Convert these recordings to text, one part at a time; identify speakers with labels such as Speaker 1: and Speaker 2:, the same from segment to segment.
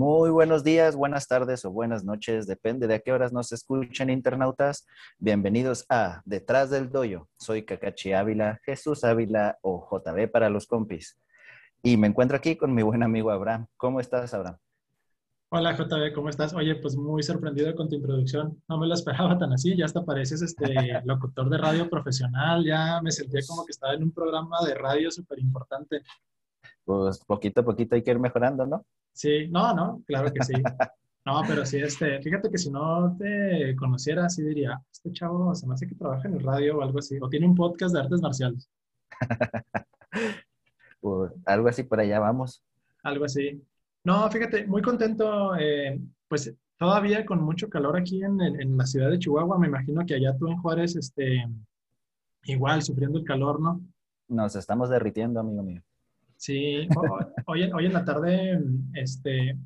Speaker 1: Muy buenos días, buenas tardes o buenas noches, depende de a qué horas nos escuchen internautas. Bienvenidos a Detrás del Doyo. Soy Kakachi Ávila, Jesús Ávila o JB para los compis. Y me encuentro aquí con mi buen amigo Abraham. ¿Cómo estás, Abraham?
Speaker 2: Hola JB, ¿cómo estás? Oye, pues muy sorprendido con tu introducción. No me lo esperaba tan así, ya hasta pareces este locutor de radio profesional, ya me sentía como que estaba en un programa de radio súper importante.
Speaker 1: Pues poquito a poquito hay que ir mejorando, ¿no?
Speaker 2: Sí, no, no, claro que sí. No, pero sí, este, fíjate que si no te conociera, sí diría, este chavo se me hace que trabaja en el radio o algo así, o tiene un podcast de artes marciales.
Speaker 1: pues algo así por allá vamos.
Speaker 2: Algo así. No, fíjate, muy contento, eh, pues todavía con mucho calor aquí en, en, la ciudad de Chihuahua, me imagino que allá tú en Juárez, este, igual sufriendo el calor, ¿no?
Speaker 1: Nos estamos derritiendo, amigo mío.
Speaker 2: Sí, hoy, hoy en la tarde este,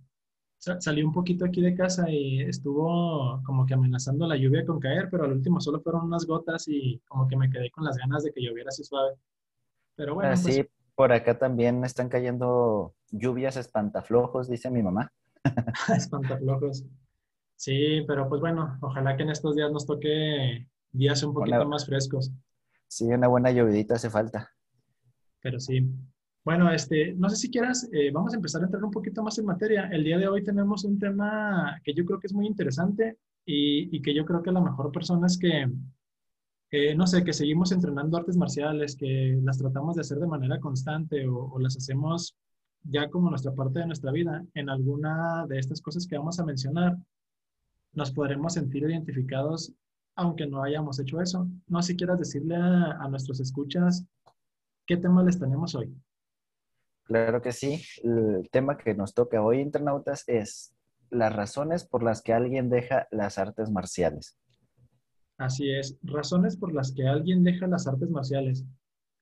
Speaker 2: salí un poquito aquí de casa y estuvo como que amenazando la lluvia con caer, pero al último solo fueron unas gotas y como que me quedé con las ganas de que lloviera así suave. Pero bueno.
Speaker 1: Así, pues, por acá también están cayendo lluvias espantaflojos, dice mi mamá.
Speaker 2: espantaflojos. Sí, pero pues bueno, ojalá que en estos días nos toque días un poquito más frescos.
Speaker 1: Sí, una buena llovidita hace falta.
Speaker 2: Pero sí, bueno, este, no sé si quieras, eh, vamos a empezar a entrar un poquito más en materia. El día de hoy tenemos un tema que yo creo que es muy interesante y, que yo creo que la mejor persona es que, no sé, que seguimos entrenando artes marciales, que las tratamos de hacer de manera constante o, o las hacemos ya como nuestra parte de nuestra vida. En alguna de estas cosas que vamos a mencionar, nos podremos sentir identificados aunque no hayamos hecho eso. No sé si quieras decirle a, a nuestros escuchas qué tema les tenemos hoy.
Speaker 1: Claro que sí. El tema que nos toca hoy, internautas, es las razones por las que alguien deja las artes marciales.
Speaker 2: Así es, razones por las que alguien deja las artes marciales.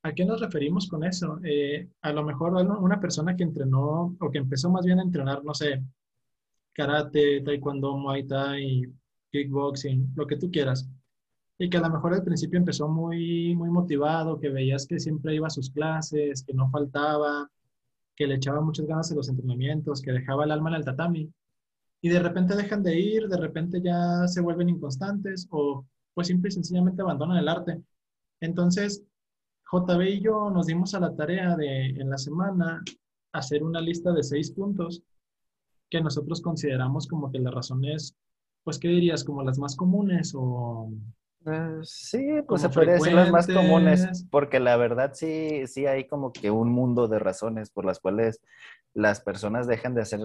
Speaker 2: ¿A qué nos referimos con eso? Eh, a lo mejor una persona que entrenó o que empezó más bien a entrenar, no sé, karate, taekwondo, muay thai, kickboxing, lo que tú quieras. Y que a lo mejor al principio empezó muy, muy motivado, que veías que siempre iba a sus clases, que no faltaba, que le echaba muchas ganas a los entrenamientos, que dejaba el alma en el tatami, y de repente dejan de ir, de repente ya se vuelven inconstantes o pues simple y sencillamente abandonan el arte. Entonces, JB y yo nos dimos a la tarea de en la semana hacer una lista de seis puntos que nosotros consideramos como que las razones, pues, ¿qué dirías? Como las más comunes o
Speaker 1: eh, sí, pues se podría decir las más comunes, porque la verdad sí, sí hay como que un mundo de razones por las cuales las personas dejan de hacer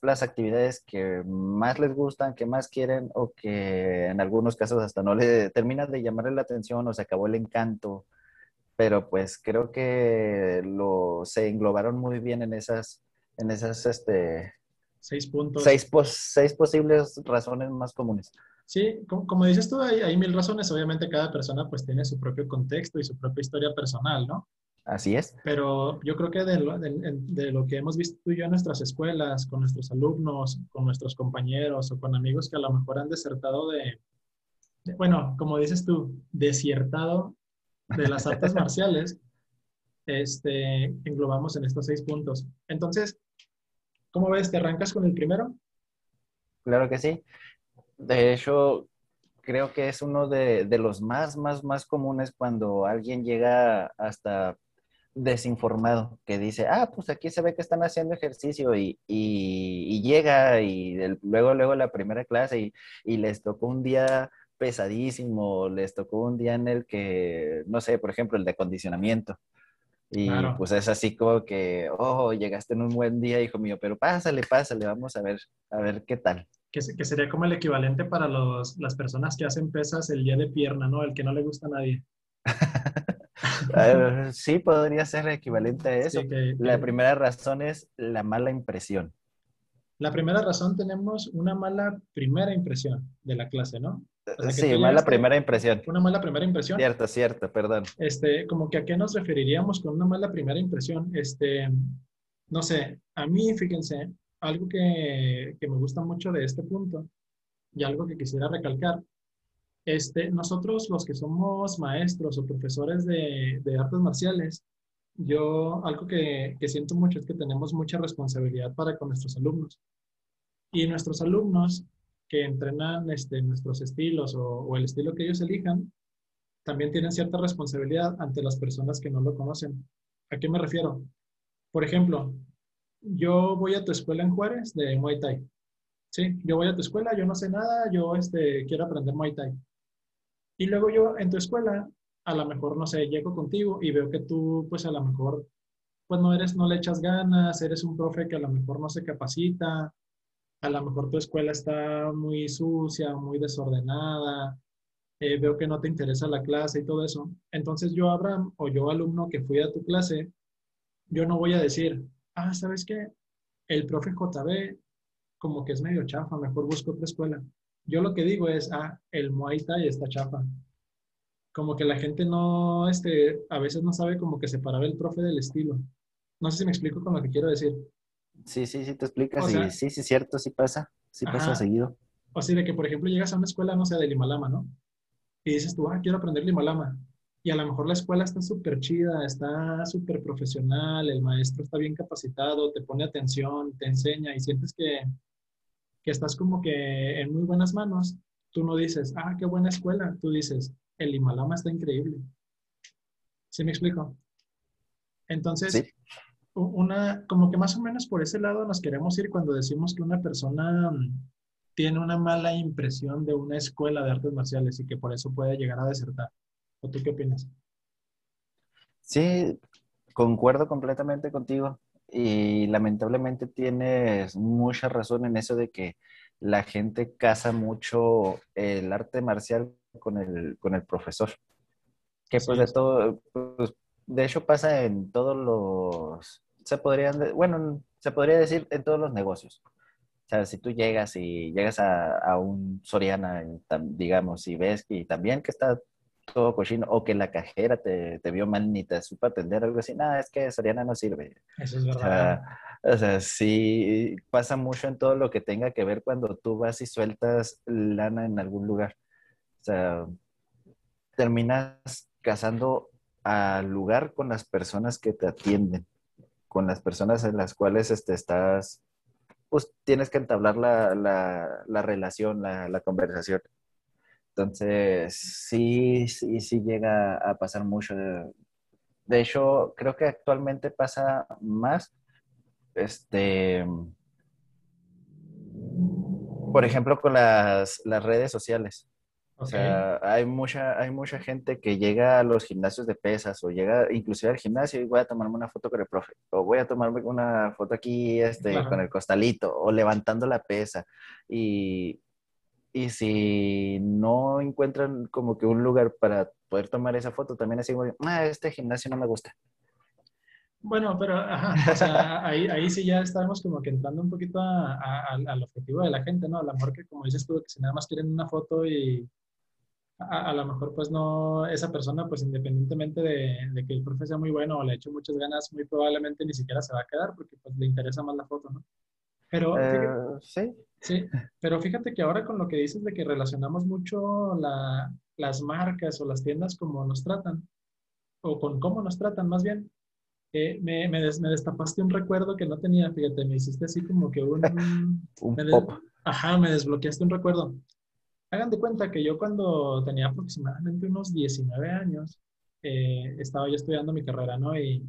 Speaker 1: las actividades que más les gustan, que más quieren, o que en algunos casos hasta no le terminan de llamarle la atención o se acabó el encanto. Pero pues creo que lo, se englobaron muy bien en esas, en esas, este...
Speaker 2: Seis puntos.
Speaker 1: Seis, seis posibles razones más comunes.
Speaker 2: Sí, como, dices tú, hay, mil razones. Obviamente cada persona pues tiene su propio contexto y su propia historia personal, ¿no?
Speaker 1: Así es.
Speaker 2: Pero yo creo que de lo, que hemos visto tú y yo en nuestras escuelas, con nuestros alumnos, con nuestros compañeros o con amigos que a lo mejor han desertado de, bueno, como dices tú, desiertado de las artes marciales, este, englobamos en estos seis puntos. Entonces, ¿cómo ves? ¿Te arrancas con el primero?
Speaker 1: Claro que sí. De hecho, creo que es uno de, los más, más, más comunes cuando alguien llega hasta desinformado, que dice, ah, pues aquí se ve que están haciendo ejercicio y, llega y luego, luego la primera clase y, les tocó un día pesadísimo, les tocó un día en el que, no sé, por ejemplo, el de acondicionamiento. Y pues es así como que, oh, llegaste en un buen día, hijo mío, pero pásale, pásale, vamos a ver, a ver qué tal
Speaker 2: que, sería como el equivalente para los, las personas que hacen pesas el día de pierna, ¿no? El que no le gusta a nadie.
Speaker 1: sí, podría ser equivalente a eso. la primera razón es la mala impresión.
Speaker 2: La primera razón tenemos una mala primera impresión de la clase, ¿no?
Speaker 1: Sí, mala primera impresión.
Speaker 2: Una mala primera impresión.
Speaker 1: Cierto, cierto, perdón.
Speaker 2: Este, como que a qué nos referiríamos con una mala primera impresión. Este, no sé, a mí, fíjense, algo que, me gusta mucho de este punto y algo que quisiera recalcar, este, nosotros los que somos maestros o profesores de, artes marciales, yo algo que, siento mucho es que tenemos mucha responsabilidad para con nuestros alumnos. Y nuestros alumnos que entrenan este, nuestros estilos o, o el estilo que ellos elijan, también tienen cierta responsabilidad ante las personas que no lo conocen. ¿A qué me refiero? Por ejemplo, yo voy a tu escuela en Juárez de Muay Thai. Sí, yo voy a tu escuela, yo no sé nada, yo este, quiero aprender Muay Thai. Y luego yo en tu escuela, a lo mejor, no sé, llego contigo y veo que tú, pues a lo mejor, pues no eres, no le echas ganas, eres un profe que a lo mejor no se capacita, a lo mejor tu escuela está muy sucia, muy desordenada, eh, veo que no te interesa la clase y todo eso. Entonces yo, Abraham, o yo, alumno que fui a tu clase, yo no voy a decir, ah, ¿sabes qué? El profe JB como que es medio chafa, mejor busco otra escuela. Yo lo que digo es, ah, el Muay Thai está chafa. Como que la gente no, este, a veces no sabe como que separar el profe del estilo. No sé si me explico con lo que quiero decir.
Speaker 1: Sí, sí, sí, te explicas. sí, sí, sí, cierto, sí pasa. Sí pasa seguido.
Speaker 2: O sea, de que, por ejemplo, llegas a una escuela, no sé, de Limalama, ¿no? Y dices tú, ah, quiero aprender Limalama. Y a lo mejor la escuela está súper chida, está súper profesional, el maestro está bien capacitado, te pone atención, te enseña y sientes que, que estás como que en muy buenas manos, tú no dices, ah, qué buena escuela, tú dices, el Himalama está increíble. ¿Sí me explico? Entonces, una, como que más o menos por ese lado nos queremos ir cuando decimos que una persona mm, tiene una mala impresión de una escuela de artes marciales y que por eso puede llegar a desertar. ¿O tú qué opinas?
Speaker 1: Sí, concuerdo completamente contigo. Y lamentablemente tienes mucha razón en eso de que la gente casa mucho el arte marcial con el, con el profesor. Que pues de todo, pues, de hecho pasa en todos los, se podrían, bueno, se podría decir en todos los negocios. O sea, si tú llegas y llegas a, a un Soriana, digamos, y ves que también que está todo cochino o que la cajera te, te, vio mal ni te supo atender, algo así. Nada, es que Soriana no sirve.
Speaker 2: Eso es verdad.
Speaker 1: O sea, sí pasa mucho en todo lo que tenga que ver cuando tú vas y sueltas lana en algún lugar. O sea, terminas casando al lugar con las personas que te atienden, con las personas en las cuales este, estás, pues tienes que entablar la, la, la relación, la, la conversación. Entonces, sí, sí, sí llega a pasar mucho. De hecho, creo que actualmente pasa más, este, por ejemplo, con las, las redes sociales. O sea, hay mucha, hay mucha gente que llega a los gimnasios de pesas o llega inclusive al gimnasio y voy a tomarme una foto con el profe o voy a tomarme una foto aquí este, con el costalito o levantando la pesa. Y, y si no encuentran como que un lugar para poder tomar esa foto, también así como, ah, este gimnasio no me gusta.
Speaker 2: Bueno, pero ajá, o sea, ahí, ahí sí ya estamos como que entrando un poquito al objetivo de la gente, ¿no? A lo mejor que como dices tú, que si nada más quieren una foto y a, lo mejor pues no, esa persona pues independientemente de, de, que el profe sea muy bueno o le eche muchas ganas, muy probablemente ni siquiera se va a quedar porque pues le interesa más la foto, ¿no? Pero
Speaker 1: eh, sí.
Speaker 2: Sí, pero fíjate que ahora con lo que dices de que relacionamos mucho la, las marcas o las tiendas como nos tratan, o con cómo nos tratan más bien, eh, me, me, me, destapaste un recuerdo que no tenía, fíjate, me hiciste así como que un...
Speaker 1: un pop.
Speaker 2: Ajá, me desbloqueaste un recuerdo. Hagan de cuenta que yo cuando tenía aproximadamente unos 19 años, eh, estaba yo estudiando mi carrera, ¿no? Y,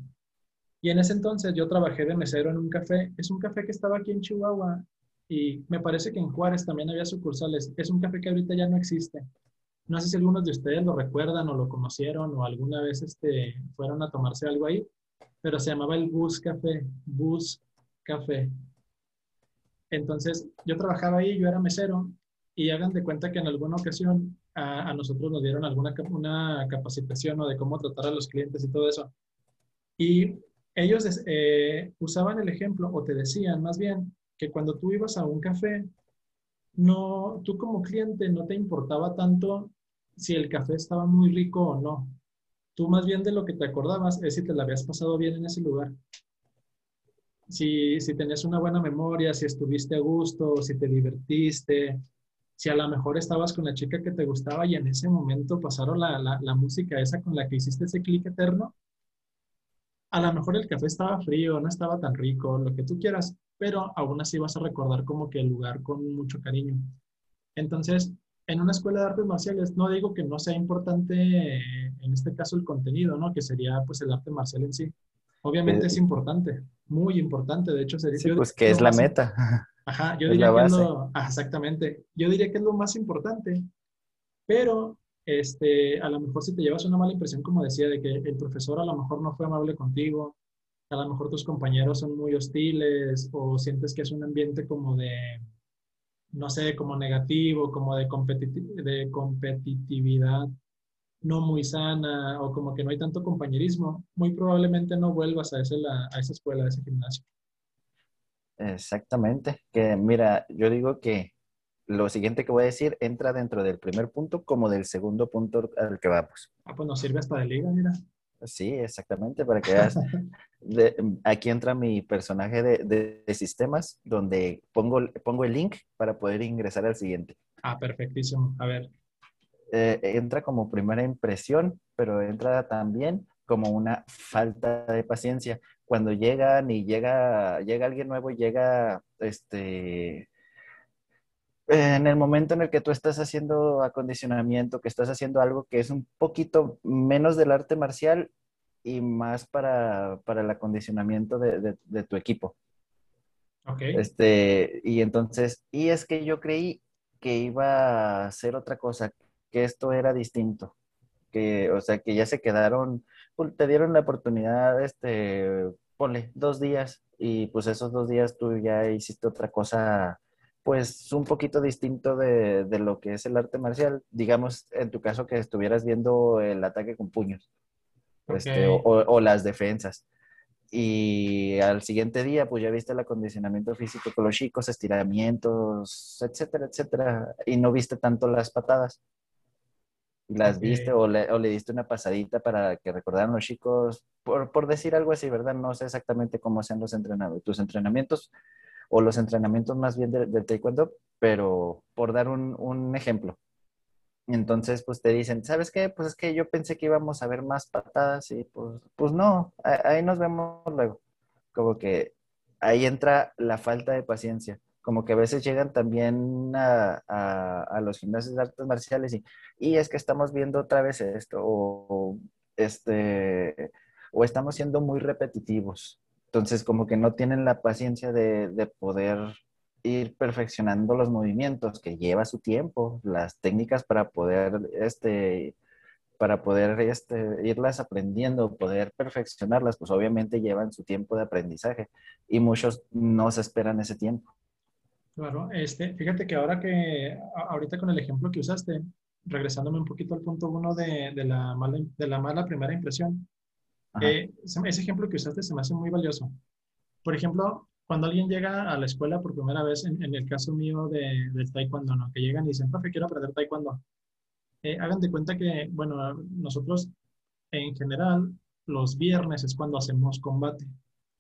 Speaker 2: y en ese entonces yo trabajé de mesero en un café. Es un café que estaba aquí en Chihuahua y me parece que en Juárez también había sucursales. Es un café que ahorita ya no existe. No sé si algunos de ustedes lo recuerdan o lo conocieron o alguna vez este, fueron a tomarse algo ahí, pero se llamaba el Bus Café, Bus Café. Entonces, yo trabajaba ahí, yo era mesero, y hagan de cuenta que en alguna ocasión a, nosotros nos dieron alguna una capacitación o de cómo tratar a los clientes y todo eso. Y ellos eh, usaban el ejemplo, o te decían más bien, que cuando tú ibas a un café, no, tú como cliente no te importaba tanto si el café estaba muy rico o no. Tú más bien de lo que te acordabas es si te la habías pasado bien en ese lugar. Si, si tenías una buena memoria, si estuviste a gusto, si te divertiste, si a lo mejor estabas con la chica que te gustaba y en ese momento pasaron la, la, la música esa con la que hiciste ese clic eterno, a lo mejor el café estaba frío, no estaba tan rico, lo que tú quieras, pero aún así vas a recordar como que el lugar con mucho cariño. Entonces, en una escuela de artes marciales, no digo que no sea importante, en este caso, el contenido, ¿no? Que sería pues el arte marcial en sí. Obviamente es importante, muy importante, de hecho sería...
Speaker 1: Sí, pues que es la meta.
Speaker 2: Ajá, yo diría que es lo... exactamente, yo diría que es lo más importante, pero este, a lo mejor si te llevas una mala impresión, como decía, de que el profesor a lo mejor no fue amable contigo, a lo mejor tus compañeros son muy hostiles o sientes que es un ambiente como de, no sé, como negativo, como de, de competitividad no muy sana o como que no hay tanto compañerismo, muy probablemente no vuelvas a, ese, a esa escuela, a ese gimnasio.
Speaker 1: Exactamente, que mira, yo digo que lo siguiente que voy a decir entra dentro del primer punto como del segundo punto al que vamos.
Speaker 2: Ah, pues nos sirve hasta de liga, mira.
Speaker 1: Sí, exactamente, para que veas. aquí entra mi personaje de, de, sistemas, donde pongo, pongo el link para poder ingresar al siguiente.
Speaker 2: Ah, perfectísimo. A ver.
Speaker 1: Eh, entra como primera impresión, pero entra también como una falta de paciencia. Cuando llegan y llega, llega alguien nuevo llega este, en el momento en el que tú estás haciendo acondicionamiento, que estás haciendo algo que es un poquito menos del arte marcial y más para, el acondicionamiento de, tu equipo.
Speaker 2: Ok.
Speaker 1: Este, y entonces, y es que yo creí que iba a ser otra cosa, que esto era distinto, que, o sea, que ya se quedaron, te dieron la oportunidad, este, ponle, dos días, y pues esos dos días tú ya hiciste otra cosa pues un poquito distinto de, lo que es el arte marcial. Digamos, en tu caso que estuvieras viendo el ataque con puños este, o, las defensas. Y al siguiente día, pues ya viste el acondicionamiento físico con los chicos, estiramientos, etcétera, etcétera. Y no viste tanto las patadas. Las viste o le, o le, diste una pasadita para que recordaran los chicos, por, por decir algo así, ¿verdad? No sé exactamente cómo sean los entrenamientos. Tus entrenamientos o los entrenamientos más bien del taekwondo, pero por dar un, ejemplo. Entonces, pues te dicen, ¿sabes qué? Pues es que yo pensé que íbamos a ver más patadas y pues, pues no, ahí nos vemos luego. Como que ahí entra la falta de paciencia. Como que a veces llegan también a, los gimnasios de artes marciales y, y, es que estamos viendo otra vez esto o, este, o estamos siendo muy repetitivos. Entonces, como que no tienen la paciencia de, poder ir perfeccionando los movimientos, que lleva su tiempo, las técnicas para poder, este, para poder este, irlas aprendiendo, poder perfeccionarlas, pues obviamente llevan su tiempo de aprendizaje y muchos no se esperan ese tiempo.
Speaker 2: Claro, este, fíjate que ahora que, ahorita con el ejemplo que usaste, regresándome un poquito al punto uno de, de, la, mala, de la mala primera impresión, eh, ese ejemplo que usaste se me hace muy valioso. Por ejemplo, cuando alguien llega a la escuela por primera vez, en, el caso mío de, del taekwondo, ¿no? que llegan y dicen, profe, quiero aprender taekwondo. Eh, hagan de cuenta que, bueno, nosotros en general, los viernes es cuando hacemos combate.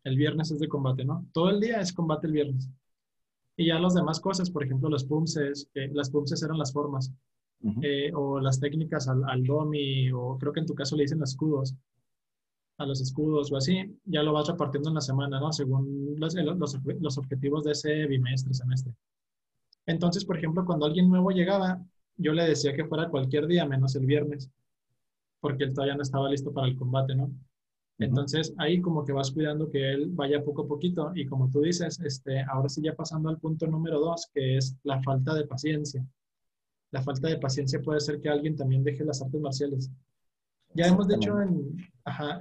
Speaker 2: El viernes es de combate, ¿no? Todo el día es combate el viernes. Y ya las demás cosas, por ejemplo, los pumses, las pumses eran las formas, eh, o las técnicas al, al, domi, o creo que en tu caso le dicen escudos a los escudos o así, ya lo vas repartiendo en la semana, ¿no? Según los, los, objetivos de ese bimestre, semestre. Entonces, por ejemplo, cuando alguien nuevo llegaba, yo le decía que fuera cualquier día menos el viernes, porque él todavía no estaba listo para el combate, ¿no? Entonces, ahí como que vas cuidando que él vaya poco a poquito y como tú dices, este, ahora sí ya pasando al punto número dos, que es la falta de paciencia. La falta de paciencia puede ser que alguien también deje las artes marciales. Ya hemos dicho, en,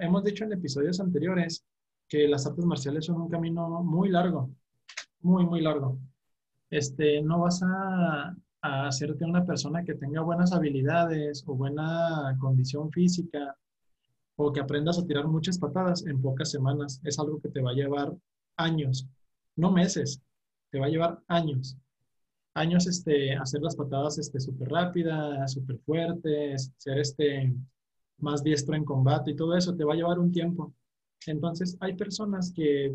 Speaker 2: hemos dicho en episodios anteriores que las artes marciales son un camino muy largo, muy, muy largo. Este, no vas a, a hacerte una persona que tenga buenas habilidades o buena condición física o que aprendas a tirar muchas patadas en pocas semanas. Es algo que te va a llevar años, no meses, te va a llevar años. Años este, hacer las patadas este, súper rápidas, súper fuertes, ser este, más diestro en combate y todo eso, te va a llevar un tiempo. Entonces, hay personas que,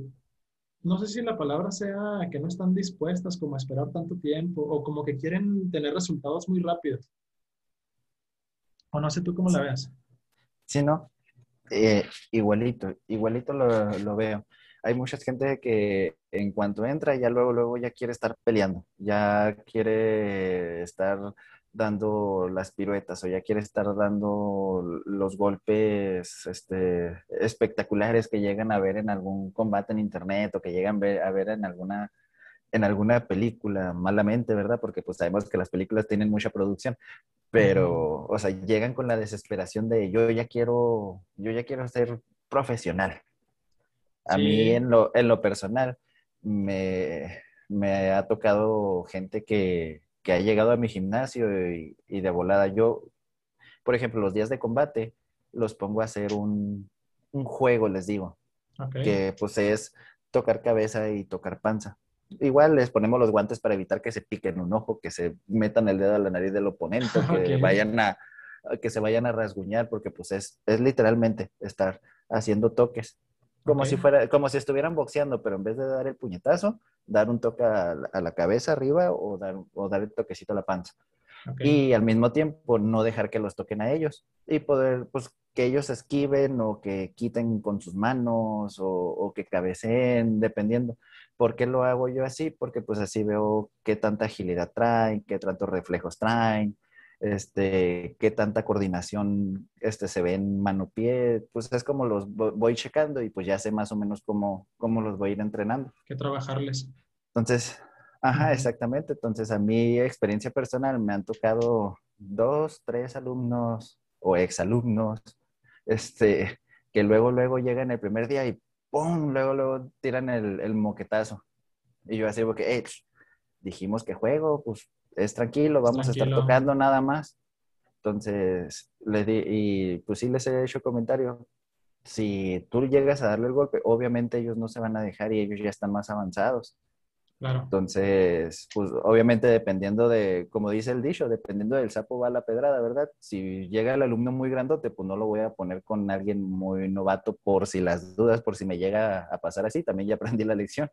Speaker 2: no sé si la palabra sea que no están dispuestas como a esperar tanto tiempo o como que quieren tener resultados muy rápidos. O no sé tú cómo la veas.
Speaker 1: Sí, no. Eh, igualito, igualito lo, lo, veo. Hay mucha gente que en cuanto entra ya luego, luego ya quiere estar peleando, ya quiere estar dando las piruetas o ya quiere estar dando los golpes este, espectaculares que llegan a ver en algún combate en internet o que llegan a ver en alguna, en alguna película, malamente, ¿verdad? Porque pues sabemos que las películas tienen mucha producción, pero, o sea, llegan con la desesperación de yo ya quiero, yo ya quiero ser profesional. A mí en lo, en lo personal me, me ha tocado gente que, que ha llegado a mi gimnasio y, de volada yo, por ejemplo, los días de combate los pongo a hacer un, un juego, les digo, que pues es tocar cabeza y tocar panza. Igual les ponemos los guantes para evitar que se piquen un ojo, que se metan el dedo a la nariz del oponente, que vayan a que se vayan a rasguñar, porque pues es, es literalmente estar haciendo toques. Como si fuera, como si estuvieran boxeando, pero en vez de dar el puñetazo, dar un toque a, la cabeza arriba o dar, o dar el toquecito a la panza. Y al mismo tiempo no dejar que los toquen a ellos y poder, pues, que ellos esquiven o que quiten con sus manos o, o que cabeceen, dependiendo. ¿Por qué lo hago yo así? Porque pues así veo qué tanta agilidad traen, qué tantos reflejos traen, este, qué tanta coordinación este, se ve en mano-pie, pues es como los voy checando y pues ya sé más o menos cómo, cómo los voy a ir entrenando.
Speaker 2: Que trabajarles.
Speaker 1: Entonces, ajá, exactamente. Entonces, a mi experiencia personal me han tocado dos, tres alumnos o exalumnos, este, que luego, luego llegan el primer día y ¡pum! Luego, luego tiran el, el moquetazo. Y yo así, porque, dijimos que juego, pues es tranquilo, vamos a estar tocando nada más. Entonces, le di, y pues sí les he hecho comentario. Si tú llegas a darle el golpe, obviamente ellos no se van a dejar y ellos ya están más avanzados. Claro. Entonces, pues obviamente dependiendo de, como dice el dicho, dependiendo del sapo va la pedrada, ¿verdad? Si llega el alumno muy grandote, pues no lo voy a poner con alguien muy novato por si las dudas, por si me llega a pasar así, también ya aprendí la lección.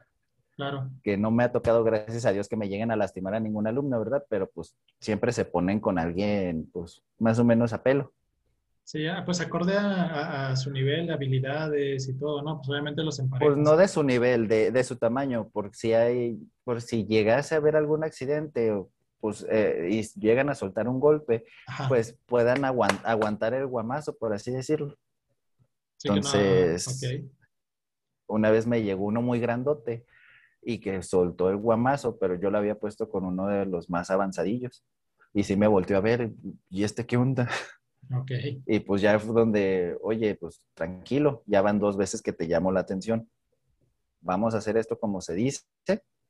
Speaker 2: Claro.
Speaker 1: Que no me ha tocado, gracias a Dios, que me lleguen a lastimar a ningún alumno, ¿verdad? Pero pues siempre se ponen con alguien, pues más o menos a pelo.
Speaker 2: Sí, pues acorde a, su nivel de habilidades y todo, ¿no? Pues obviamente los emparejas.
Speaker 1: Pues no de su nivel, de, de su tamaño, por si hay, por si llegase a haber algún accidente pues, eh, y llegan a soltar un golpe, pues puedan aguantar el guamazo, por así decirlo. Entonces, una vez me llegó uno muy grandote y que soltó el guamazo, pero yo lo había puesto con uno de los más avanzadillos. Y sí me volteó a ver, ¿y este qué onda?
Speaker 2: Ok.
Speaker 1: Y pues ya fue donde, oye, pues tranquilo, ya van dos veces que te llamo la atención. Vamos a hacer esto como se dice,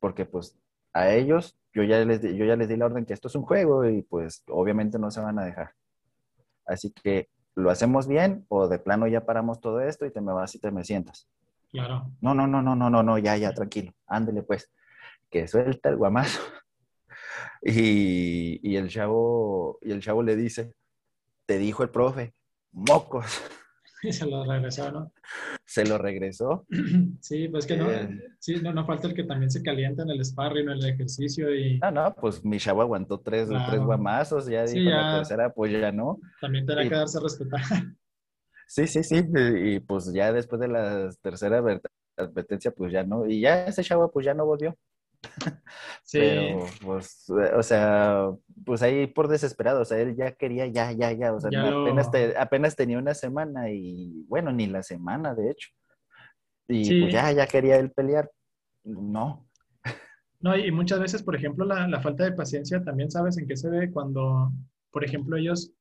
Speaker 1: porque pues a ellos yo ya les, yo ya les di la orden que esto es un juego y pues obviamente no se van a dejar. Así que lo hacemos bien o de plano ya paramos todo esto y te me vas y te me sientas.
Speaker 2: Claro.
Speaker 1: No, no, no, no, no, no, no, ya, ya, tranquilo. Ándele pues, que suelta el guamazo. Y, y, el chavo, y el chavo le dice, te dijo el profe, mocos.
Speaker 2: Y se lo regresó, ¿no?
Speaker 1: Se lo regresó.
Speaker 2: Sí, pues que no, eh. sí, no, no falta el que también se calienta en el sparring, en el ejercicio y...
Speaker 1: No, no, pues mi chavo aguantó tres, tres guamazos, ya dijo la tercera, pues ya no.
Speaker 2: También tendrá que darse a respetar.
Speaker 1: Sí, sí, sí, y pues ya después de la tercera advertencia, pues ya no, y ya ese chavo pues ya no volvió. Sí. Pero, pues, o sea, pues ahí por desesperado, o sea, él ya quería, ya, ya, ya, o sea, apenas, apenas tenía una semana y, bueno, ni la semana, de hecho. Y pues ya, ya quería él pelear. No.
Speaker 2: No, y muchas veces, por ejemplo, la, la falta de paciencia también sabes en qué se ve cuando, por ejemplo, ellos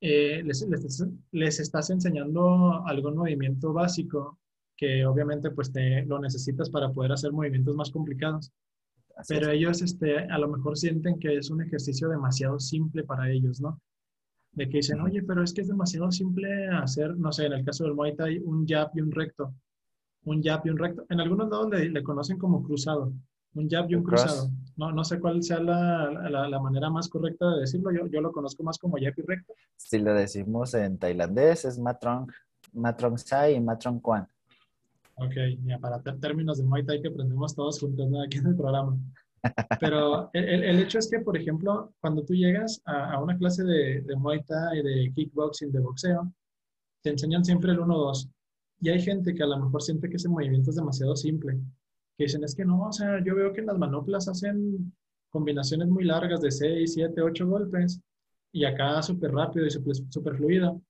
Speaker 2: eh, les, estás enseñando algún movimiento básico que obviamente pues te lo necesitas para poder hacer movimientos más complicados. Pero ellos este, a lo mejor sienten que es un ejercicio demasiado simple para ellos, ¿no? De que dicen, oye, pero es que es demasiado simple hacer, no sé, en el caso del Muay Thai, un jab y un recto. Un jab y un recto. En algunos lados le conocen como cruzado un jab y un cruzado. No, no sé cuál sea la, la, manera más correcta de decirlo. Yo, yo, lo conozco más como jab y recto.
Speaker 1: Si lo decimos en tailandés es matrong, matrong sai y matrong kwan.
Speaker 2: Ok, ya para términos de Muay Thai que aprendemos todos juntos aquí en el programa. Pero el, el, hecho es que, por ejemplo, cuando tú llegas a, a una clase de, de Muay Thai, de kickboxing, de boxeo, te enseñan siempre el 1-2. Y hay gente que a lo mejor siente que ese movimiento es demasiado simple. Que dicen, es que no, o sea, yo veo que en las manoplas hacen combinaciones muy largas de 6, 7, 8 golpes y acá súper rápido y súper fluido.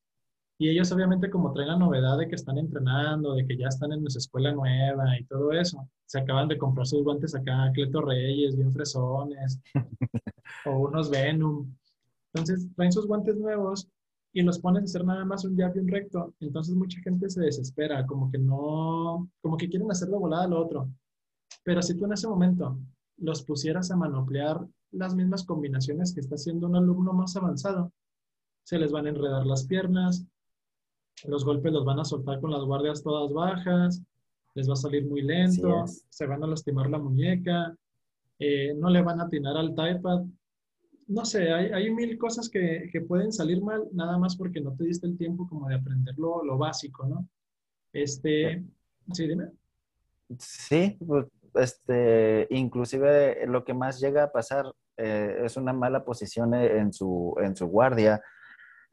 Speaker 2: Y ellos obviamente como traen la novedad de que están entrenando, de que ya están en nuestra escuela nueva y todo eso, se acaban de comprar sus guantes acá, Cleto Reyes, bien fresones, o unos Venom. Entonces traen sus guantes nuevos y los pones a hacer nada más un jab y un recto. Entonces mucha gente se desespera, como que no, como que quieren hacerlo volada lo otro. Pero si tú en ese momento los pusieras a manoplear las mismas combinaciones que está haciendo un alumno más avanzado, se les van a enredar las piernas, los golpes los van a soltar con las guardias todas bajas, les va a salir muy lento, se van a lastimar la muñeca, eh, no le van a atinar al iPad. No sé, hay, mil cosas que, pueden salir mal, nada más porque no te diste el tiempo como de aprender lo, básico, ¿no? Este, sí, dime.
Speaker 1: Sí, pues, este, inclusive lo que más llega a pasar eh, es una mala posición en su, en su guardia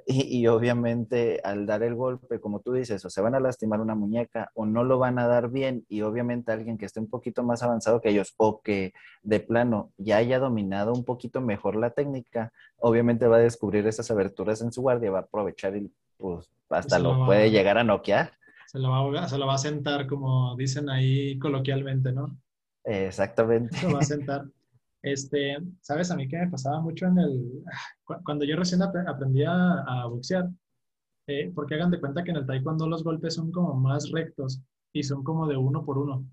Speaker 1: y, obviamente al dar el golpe, como tú dices, o se van a lastimar una muñeca o no lo van a dar bien y obviamente alguien que esté un poquito más avanzado que ellos o que de plano ya haya dominado un poquito mejor la técnica, obviamente va a descubrir esas aberturas en su guardia, va a aprovechar y pues hasta lo, puede llegar a noquear.
Speaker 2: Se lo, va, se lo va a sentar como dicen ahí coloquialmente, ¿no?
Speaker 1: Exactamente.
Speaker 2: Se lo va a sentar. Este, sabes, a mí que me pasaba mucho en el, cuando yo recién aprendí a, boxear, eh, porque hagan de cuenta que en el taekwondo los golpes son como más rectos y son como de uno por uno.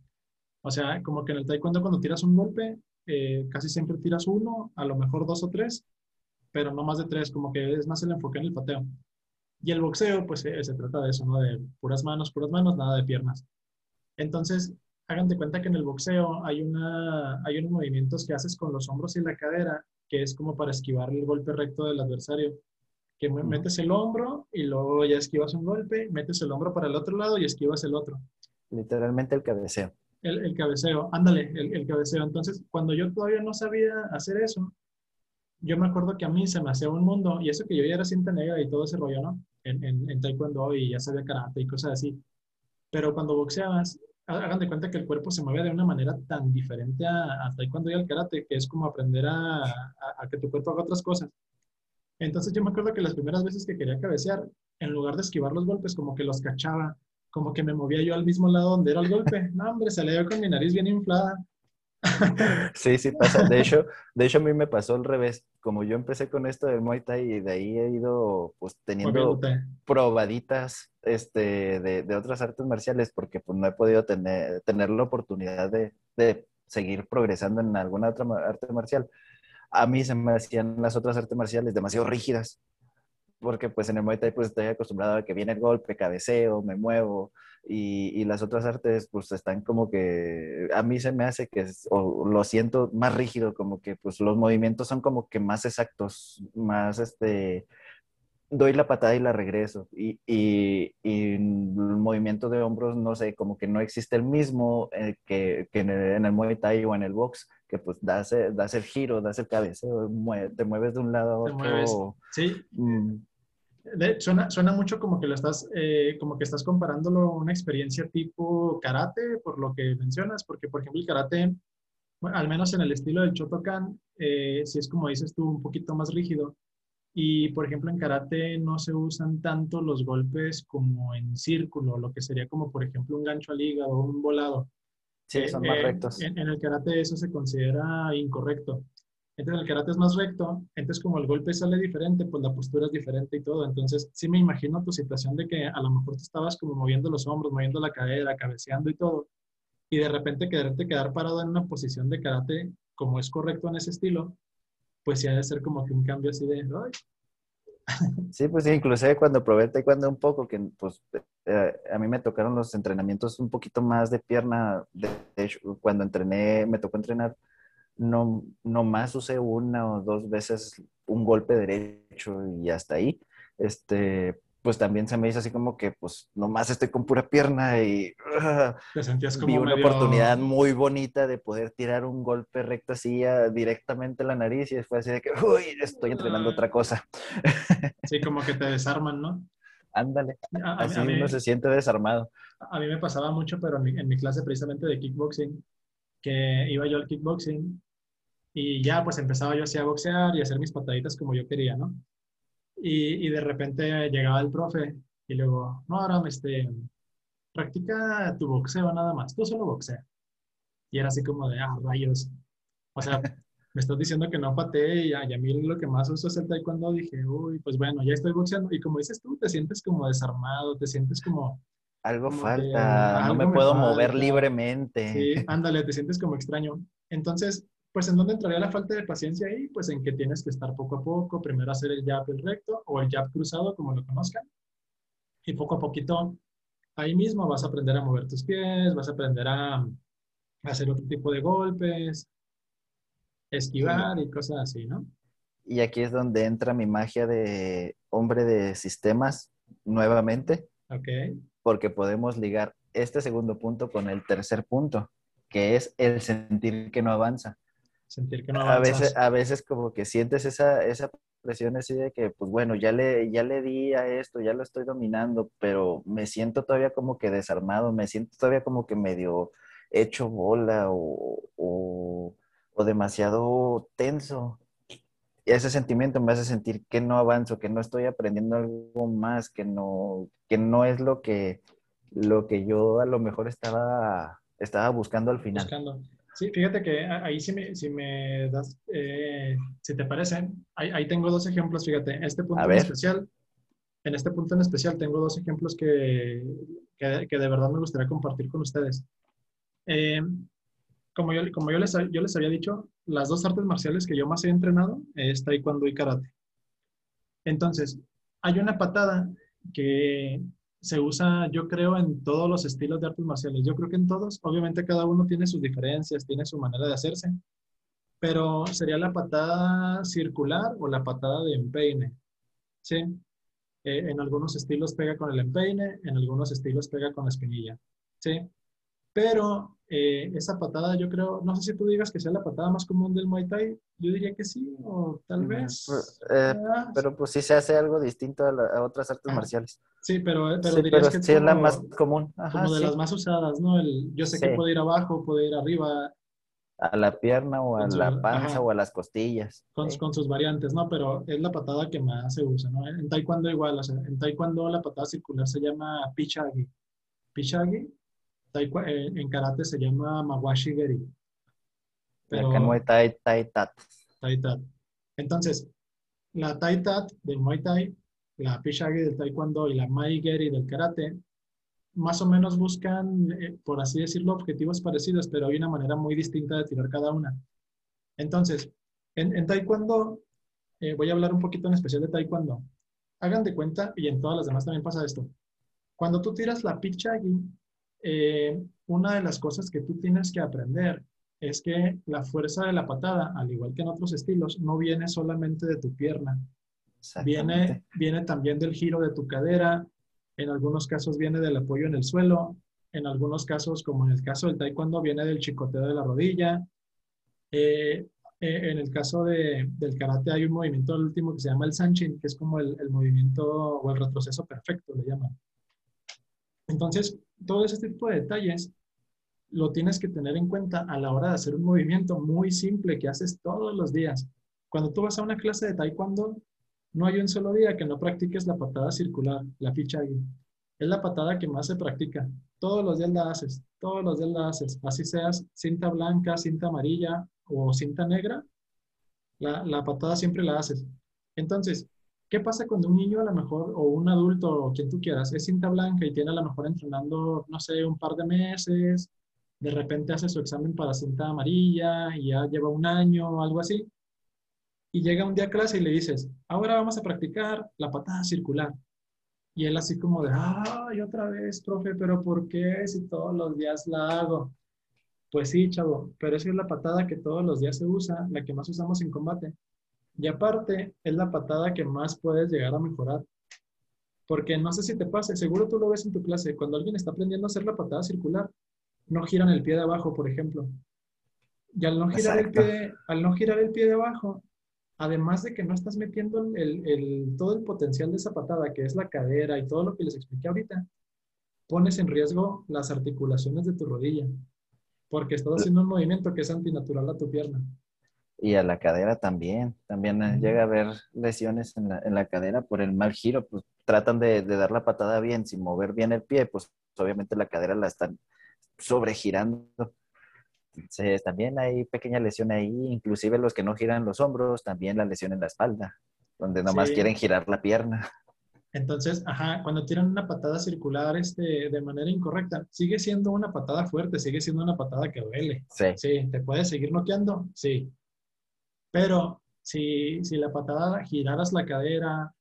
Speaker 2: O sea, como que en el taekwondo cuando tiras un golpe, eh, casi siempre tiras uno, a lo mejor dos o tres, pero no más de tres, como que es más el enfoque en el pateo. Y el boxeo, pues eh, se trata de eso, ¿no? De puras manos, puras manos, nada de piernas. Entonces, hagan de cuenta que en el boxeo hay, una, hay unos movimientos que haces con los hombros y la cadera, que es como para esquivar el golpe recto del adversario. Que metes el hombro y luego ya esquivas un golpe, metes el hombro para el otro lado y esquivas el otro.
Speaker 1: Literalmente el cabeceo.
Speaker 2: El, el cabeceo, ándale, el, el, cabeceo. Entonces, cuando yo todavía no sabía hacer eso, yo me acuerdo que a mí se me hacía un mundo, y eso que yo ya era cinta negra y todo ese rollo, ¿no? En, en, en taekwondo y ya sabía karate y cosas así. Pero cuando boxeabas, hagan de cuenta que el cuerpo se mueve de una manera tan diferente a, a taekwondo y al karate, que es como aprender a, a, que tu cuerpo haga otras cosas. Entonces yo me acuerdo que las primeras veces que quería cabecear, en lugar de esquivar los golpes, como que los cachaba, como que me movía yo al mismo lado donde era el golpe. No, hombre, le dio con mi nariz bien inflada.
Speaker 1: Sí, sí pasa. De hecho, de hecho, a mí me pasó al revés. Como yo empecé con esto del Muay Thai y de ahí he ido pues teniendo probaditas este, de, otras artes marciales porque pues no he podido tener, tener la oportunidad de, de seguir progresando en alguna otra arte marcial. A mí se me hacían las otras artes marciales demasiado rígidas porque pues en el Muay Thai pues estoy acostumbrado a que viene el golpe, cabeceo, me muevo y, y, las otras artes pues están como que a mí se me hace que o lo siento más rígido, como que pues los movimientos son como que más exactos, más este, doy la patada y la regreso y, y, y el movimiento de hombros no sé, como que no existe el mismo eh, que, que en, el, en, el, Muay Thai o en el box, que pues das, das el giro, das el cabeceo, te mueves de un lado a otro.
Speaker 2: Sí. Mm, suena, suena mucho como que lo estás, eh, como que estás comparándolo a una experiencia tipo karate, por lo que mencionas, porque por ejemplo el karate, al menos en el estilo del Shotokan, eh, si es como dices tú, un poquito más rígido. Y por ejemplo en karate no se usan tanto los golpes como en círculo, lo que sería como por ejemplo un gancho al hígado o un volado.
Speaker 1: Sí, son más
Speaker 2: eh,
Speaker 1: rectos.
Speaker 2: En, en, el karate eso se considera incorrecto. Entonces el karate es más recto, entonces como el golpe sale diferente, pues la postura es diferente y todo. Entonces sí me imagino tu situación de que a lo mejor tú estabas como moviendo los hombros, moviendo la cadera, cabeceando y todo, y de repente quererte quedar parado en una posición de karate como es correcto en ese estilo, pues sí ha de ser como que un cambio así de... ¡Ay!
Speaker 1: Sí, pues inclusive cuando probé taekwondo un poco, que pues eh, a mí me tocaron los entrenamientos un poquito más de pierna, de hecho, cuando entrené, me tocó entrenar no, no más usé una o dos veces un golpe derecho y hasta ahí. Este, pues también se me hizo así como que, pues, nomás estoy con pura pierna y vi una oportunidad muy bonita de poder tirar un golpe recto así directamente a la nariz y después así de que, uy, estoy entrenando otra cosa.
Speaker 2: Sí, como que te desarman, ¿no?
Speaker 1: Ándale. Así uno se siente desarmado.
Speaker 2: A mí me pasaba mucho, pero en mi, en mi clase precisamente de kickboxing, que iba yo al kickboxing y ya pues empezaba yo así a boxear y a hacer mis pataditas como yo quería, ¿no? Y, y de repente llegaba el profe y luego, no, ahora este, practica tu boxeo nada más, tú solo boxea. Y era así como de, ah, rayos. O sea, me estás diciendo que no patee y, a mí lo que más uso es el taekwondo. Dije, uy, pues bueno, ya estoy boxeando. Y como dices tú, te sientes como desarmado, te sientes como...
Speaker 1: Algo falta, no me puedo mover libremente.
Speaker 2: Sí, ándale, te sientes como extraño. Entonces, pues ¿en dónde entraría la falta de paciencia ahí? Pues en que tienes que estar poco a poco, primero hacer el jab el recto o el jab cruzado, como lo conozcan, y poco a poquito ahí mismo vas a aprender a mover tus pies, vas a aprender a, hacer otro tipo de golpes, esquivar y cosas así, ¿no?
Speaker 1: Y aquí es donde entra mi magia de hombre de sistemas nuevamente.
Speaker 2: Ok.
Speaker 1: Porque podemos ligar este segundo punto con el tercer punto, que es el sentir que no avanza
Speaker 2: sentir que no
Speaker 1: A veces, a veces como que sientes esa, esa presión así de que, pues bueno, ya le, ya le di a esto, ya lo estoy dominando, pero me siento todavía como que desarmado, me siento todavía como que medio hecho bola o, o, demasiado tenso. Y ese sentimiento me hace sentir que no avanzo, que no estoy aprendiendo algo más, que no, que no es lo que, lo que yo a lo mejor estaba, estaba buscando al final.
Speaker 2: Buscando. Sí, fíjate que ahí si me, si me das, eh, si te parece, ahí, tengo dos ejemplos, fíjate, este punto en especial, en este punto en especial tengo dos ejemplos que, que, que de verdad me gustaría compartir con ustedes. Eh, como yo, como yo, les, yo les había dicho, las dos artes marciales que yo más he entrenado es taekwondo y karate. Entonces, hay una patada que se usa, yo creo, en todos los estilos de artes marciales. Yo creo que en todos, obviamente cada uno tiene sus diferencias, tiene su manera de hacerse, pero sería la patada circular o la patada de empeine. ¿Sí? Eh, en algunos estilos pega con el empeine, en algunos estilos pega con la espinilla. ¿Sí? Pero eh, esa patada yo creo, no sé si tú digas que sea la patada más común del Muay Thai, yo diría que sí, o tal vez.
Speaker 1: Pues, eh, ah, pero pues sí se hace algo distinto a, otras artes marciales.
Speaker 2: Sí, pero, pero dirías que
Speaker 1: sí es la más común.
Speaker 2: como de las más usadas, ¿no? El, yo sé que puede ir abajo, puede ir arriba.
Speaker 1: A la pierna o a la panza o a las costillas.
Speaker 2: Con, con, sus variantes, ¿no? Pero es la patada que más se usa, ¿no? En taekwondo igual, o sea, en taekwondo la patada circular se llama pichagi. Pichagi eh, en karate se llama Mawashi Geri.
Speaker 1: Pero, en Muay Thai, Tai Tat.
Speaker 2: Tai Tat. Entonces, la Tai Tat del Muay Thai, la Pishagi del Taekwondo y la Mai Geri del karate, más o menos buscan, eh, por así decirlo, objetivos parecidos, pero hay una manera muy distinta de tirar cada una. Entonces, en, Taekwondo, eh, voy a hablar un poquito en especial de Taekwondo. Hagan de cuenta, y en todas las demás también pasa esto. Cuando tú tiras la Pichagi, eh, una de las cosas que tú tienes que aprender es que la fuerza de la patada, al igual que en otros estilos, no viene solamente de tu pierna. Viene, viene también del giro de tu cadera, en algunos casos viene del apoyo en el suelo, en algunos casos, como en el caso del taekwondo, viene del chicoteo de la rodilla. Eh, eh, en el caso de, del karate hay un movimiento último que se llama el sanchin, que es como el, el movimiento o el retroceso perfecto, le llaman. Entonces, todo ese tipo de detalles lo tienes que tener en cuenta a la hora de hacer un movimiento muy simple que haces todos los días. Cuando tú vas a una clase de taekwondo, no hay un solo día que no practiques la patada circular, la pichagi. Es la patada que más se practica. Todos los días la haces, todos los días la haces. Así seas cinta blanca, cinta amarilla o cinta negra, la, la patada siempre la haces. Entonces, ¿Qué pasa cuando un niño a lo mejor, o un adulto, o quien tú quieras, es cinta blanca y tiene a lo mejor entrenando, no sé, un par de meses, de repente hace su examen para cinta amarilla y ya lleva un año o algo así, y llega un día a clase y le dices, ahora vamos a practicar la patada circular. Y él así como de, ay, otra vez, profe, pero ¿por qué si todos los días la hago? Pues sí, chavo, pero esa es la patada que todos los días se usa, la que más usamos en combate. Y aparte, es la patada que más puedes llegar a mejorar. Porque no sé si te pase, seguro tú lo ves en tu clase, cuando alguien está aprendiendo a hacer la patada circular, no giran el pie de abajo, por ejemplo. Y al no girar, el pie, al no girar el pie de abajo, además de que no estás metiendo el, el, todo el potencial de esa patada, que es la cadera y todo lo que les expliqué ahorita, pones en riesgo las articulaciones de tu rodilla, porque estás haciendo un movimiento que es antinatural a tu pierna.
Speaker 1: Y a la cadera también, también llega a haber lesiones en la, en la, cadera por el mal giro, pues tratan de, de, dar la patada bien, sin mover bien el pie, pues obviamente la cadera la están sobregirando. Entonces, también hay pequeña lesión ahí, inclusive los que no giran los hombros, también la lesión en la espalda, donde nomás sí. quieren girar la pierna.
Speaker 2: Entonces, ajá, cuando tiran una patada circular este, de manera incorrecta, sigue siendo una patada fuerte, sigue siendo una patada que duele.
Speaker 1: Sí.
Speaker 2: Sí, ¿te puedes seguir noqueando? Sí. Pero si, si la patada giraras la cadera,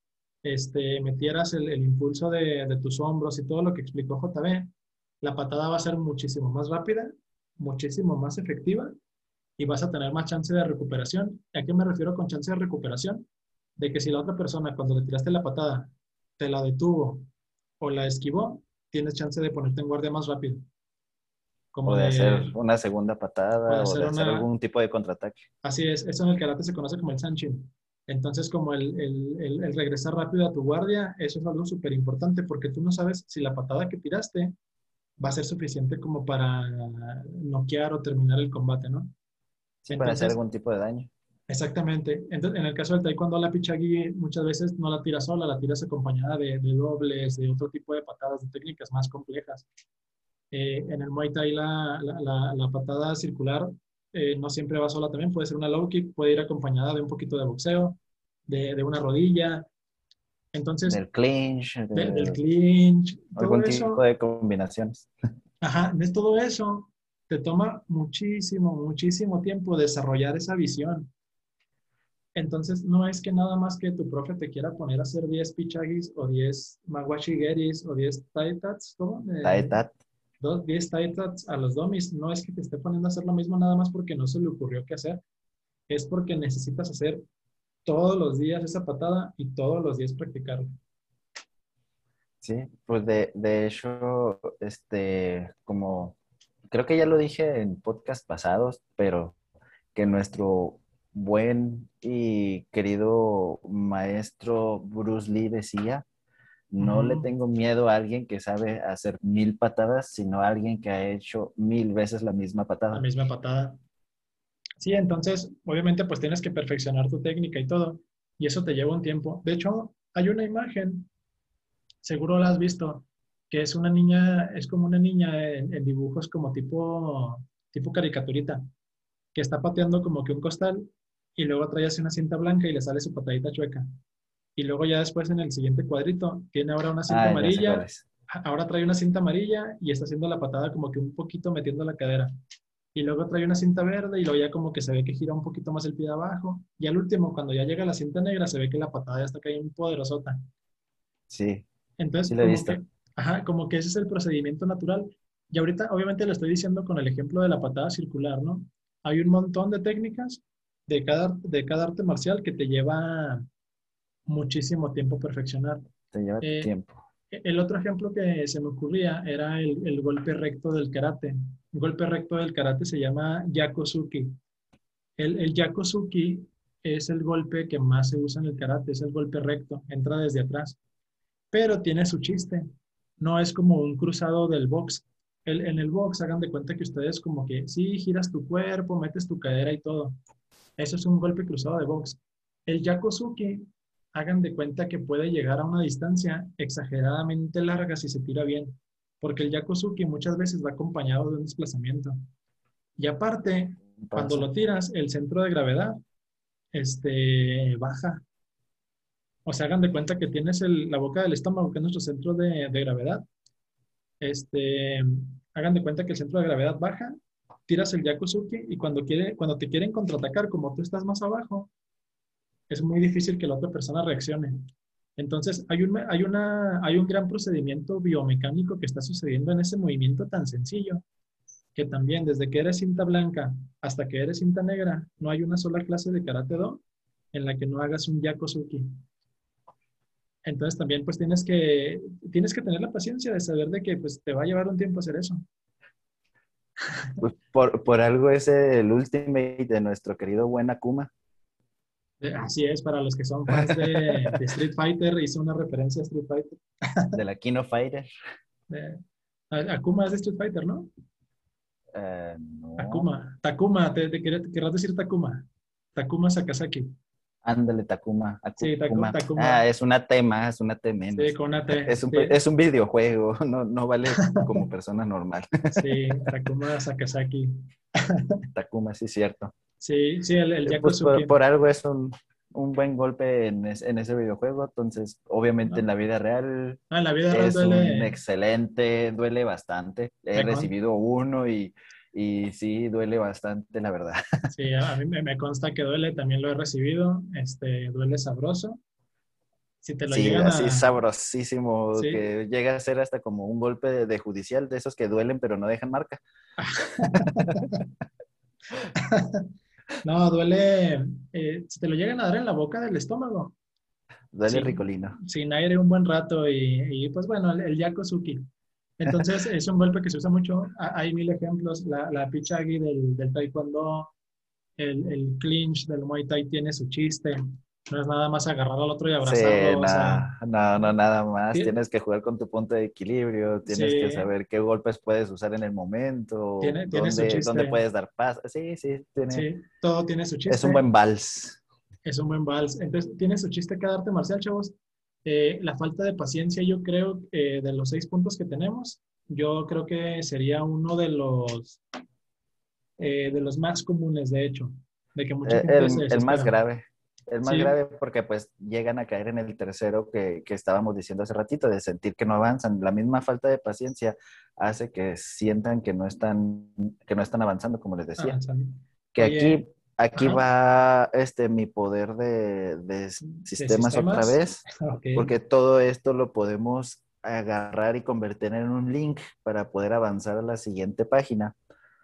Speaker 2: este, metieras el, el impulso de, de, tus hombros y todo lo que explicó JB, la patada va a ser muchísimo más rápida, muchísimo más efectiva y vas a tener más chance de recuperación. ¿A qué me refiero con chance de recuperación? De que si la otra persona cuando le tiraste la patada te la detuvo o la esquivó, tienes chance de ponerte en guardia más rápido.
Speaker 1: Como o de, de hacer una segunda patada o de hacer una... algún tipo de contraataque.
Speaker 2: Así es, eso en el karate se conoce como el sanchin. Entonces, como el, el, el, el regresar rápido a tu guardia, eso es algo súper importante porque tú no sabes si la patada que tiraste va a ser suficiente como para noquear o terminar el combate, ¿no?
Speaker 1: Sí, Entonces, para hacer algún tipo de daño.
Speaker 2: Exactamente. Entonces, en el caso del taekwondo, la pichagui muchas veces no la tiras sola, la tiras acompañada de, de, dobles, de otro tipo de patadas, de técnicas más complejas. Eh, en el Muay Thai la, la, la, la patada circular eh, no siempre va sola también, puede ser una low kick, puede ir acompañada de un poquito de boxeo, de, de una rodilla. Entonces,
Speaker 1: del clinch,
Speaker 2: de, del, del clinch,
Speaker 1: algún tipo eso, de combinaciones.
Speaker 2: Ajá, de todo eso te toma muchísimo, muchísimo tiempo desarrollar esa visión. Entonces, no es que nada más que tu profe te quiera poner a hacer 10 pichagis o 10 maguachigeris o 10 taitats, ¿cómo?
Speaker 1: Taitat.
Speaker 2: 10 taitats a los domis. No es que te esté poniendo a hacer lo mismo nada más porque no se le ocurrió qué hacer. Es porque necesitas hacer todos los días esa patada y todos los días practicarla.
Speaker 1: Sí, pues de, de hecho, este, como creo que ya lo dije en podcast pasados, pero que nuestro buen y querido maestro Bruce Lee decía, no uh -huh. le tengo miedo a alguien que sabe hacer mil patadas, sino a alguien que ha hecho mil veces la misma patada.
Speaker 2: La misma patada. Sí, entonces, obviamente, pues tienes que perfeccionar tu técnica y todo, y eso te lleva un tiempo. De hecho, hay una imagen, seguro la has visto, que es una niña, es como una niña en, en dibujos como tipo, tipo caricaturita, que está pateando como que un costal y luego trae así una cinta blanca y le sale su patadita chueca. Y luego ya después en el siguiente cuadrito tiene ahora una cinta ah, amarilla, ahora trae una cinta amarilla y está haciendo la patada como que un poquito metiendo la cadera. Y luego trae una cinta verde y luego ya como que se ve que gira un poquito más el pie de abajo. Y al último, cuando ya llega la cinta negra, se ve que la patada ya está cayendo poderosota.
Speaker 1: Sí.
Speaker 2: Entonces,
Speaker 1: sí lo he visto.
Speaker 2: Que, ajá, como que ese es el procedimiento natural. Y ahorita, obviamente, lo estoy diciendo con el ejemplo de la patada circular, ¿no? Hay un montón de técnicas de cada, de cada arte marcial que te lleva muchísimo tiempo perfeccionar.
Speaker 1: Te lleva eh, tiempo.
Speaker 2: El otro ejemplo que se me ocurría era el, el, golpe recto del karate. El golpe recto del karate se llama yakosuki. El, el yakosuki es el golpe que más se usa en el karate, es el golpe recto, entra desde atrás. Pero tiene su chiste. No es como un cruzado del box. El, en el box hagan de cuenta que ustedes como que sí, giras tu cuerpo, metes tu cadera y todo. Eso es un golpe cruzado de box. El yakosuki hagan de cuenta que puede llegar a una distancia exageradamente larga si se tira bien, porque el yakuzuki muchas veces va acompañado de un desplazamiento. Y aparte, cuando lo tiras, el centro de gravedad este, baja. O sea, hagan de cuenta que tienes el, la boca del estómago, que es nuestro centro de, de gravedad. Este, hagan de cuenta que el centro de gravedad baja, tiras el yakuzuki y cuando, quiere, cuando te quieren contraatacar, como tú estás más abajo, es muy difícil que la otra persona reaccione. Entonces, hay un, hay, una, hay un gran procedimiento biomecánico que está sucediendo en ese movimiento tan sencillo, que también desde que eres cinta blanca hasta que eres cinta negra, no hay una sola clase de karate do en la que no hagas un yakosuki. Entonces también pues tienes que, tienes que tener la paciencia de saber de que pues te va a llevar un tiempo hacer eso.
Speaker 1: Pues por, por algo es el ultimate de nuestro querido buen Akuma.
Speaker 2: Eh, Así es, para los que son fans de, de Street Fighter, hice una referencia a Street Fighter.
Speaker 1: de la Kino Fighter.
Speaker 2: Eh, Akuma es de Street Fighter, ¿no?
Speaker 1: Eh, no.
Speaker 2: Takuma. Takuma, te, te quer- querrás decir Takuma. Takuma Sakazaki.
Speaker 1: Ándale, Takuma.
Speaker 2: Sí, Taku-
Speaker 1: Akuma.
Speaker 2: Takuma.
Speaker 1: Ah, es una T más, una T menos.
Speaker 2: Sí, con una T.
Speaker 1: es, un,
Speaker 2: sí,
Speaker 1: es un videojuego, no, no vale como persona normal.
Speaker 2: sí, Takuma Sakazaki.
Speaker 1: Takuma, sí, cierto.
Speaker 2: Sí, sí, el, el
Speaker 1: Pues
Speaker 2: Yakuza.
Speaker 1: por, por algo es un, un buen golpe en, es- en ese videojuego, entonces obviamente
Speaker 2: Ah.
Speaker 1: en la vida real
Speaker 2: Ah, en la vida real
Speaker 1: es un
Speaker 2: duele.
Speaker 1: excelente, duele bastante. He recibido uno y, y sí, duele bastante, la verdad.
Speaker 2: Sí, a a mí me, me consta que duele, también lo he recibido. Este, duele sabroso. Si te lo
Speaker 1: Sí,
Speaker 2: llegan
Speaker 1: así
Speaker 2: a...
Speaker 1: sabrosísimo,
Speaker 2: Sí.
Speaker 1: que llega a ser hasta como un golpe de, de judicial, de esos que duelen pero no dejan marca.
Speaker 2: No, duele. eh, si te lo llegan a dar en la boca del estómago,
Speaker 1: Duele
Speaker 2: Sí.
Speaker 1: ricolino.
Speaker 2: sin aire un buen rato y, y, pues bueno, el, el Yakuzuki. Entonces es un golpe que se usa mucho. Ha- Hay mil ejemplos. La, la pichagi del, del taekwondo, el, el clinch del muay thai tiene su chiste. No es nada más agarrar al otro y
Speaker 1: Sí,
Speaker 2: abrazarlo. o sea,
Speaker 1: no, no, nada más.
Speaker 2: Sí.
Speaker 1: Tienes que jugar con tu punto de equilibrio, tienes que
Speaker 2: Sí.
Speaker 1: saber qué golpes puedes usar en el momento,
Speaker 2: Tiene- tiene su
Speaker 1: dónde,
Speaker 2: chiste.
Speaker 1: dónde puedes dar paso. Sí, sí, tiene,
Speaker 2: sí, todo tiene su chiste.
Speaker 1: es un buen vals.
Speaker 2: Es un buen vals. Entonces, tiene su chiste cada arte marcial, chavos. Eh, la falta de paciencia, yo creo, eh, de los seis puntos que tenemos, yo creo que sería uno de los, eh, de los más comunes, de hecho. De que mucha
Speaker 1: Eh,
Speaker 2: gente
Speaker 1: El,
Speaker 2: se
Speaker 1: el más grave. El más
Speaker 2: Sí.
Speaker 1: grave porque pues llegan a caer en el tercero que, que estábamos diciendo hace ratito, de sentir que no avanzan. La misma falta de paciencia hace que sientan que no están, que no están avanzando, como les decía.
Speaker 2: Avanzando.
Speaker 1: que
Speaker 2: Oye,
Speaker 1: aquí, aquí
Speaker 2: ajá.
Speaker 1: va este, mi poder de, de sistemas otra
Speaker 2: sistemas?
Speaker 1: vez,
Speaker 2: Ok.
Speaker 1: porque todo esto lo podemos agarrar y convertir en un link para poder avanzar a la siguiente página,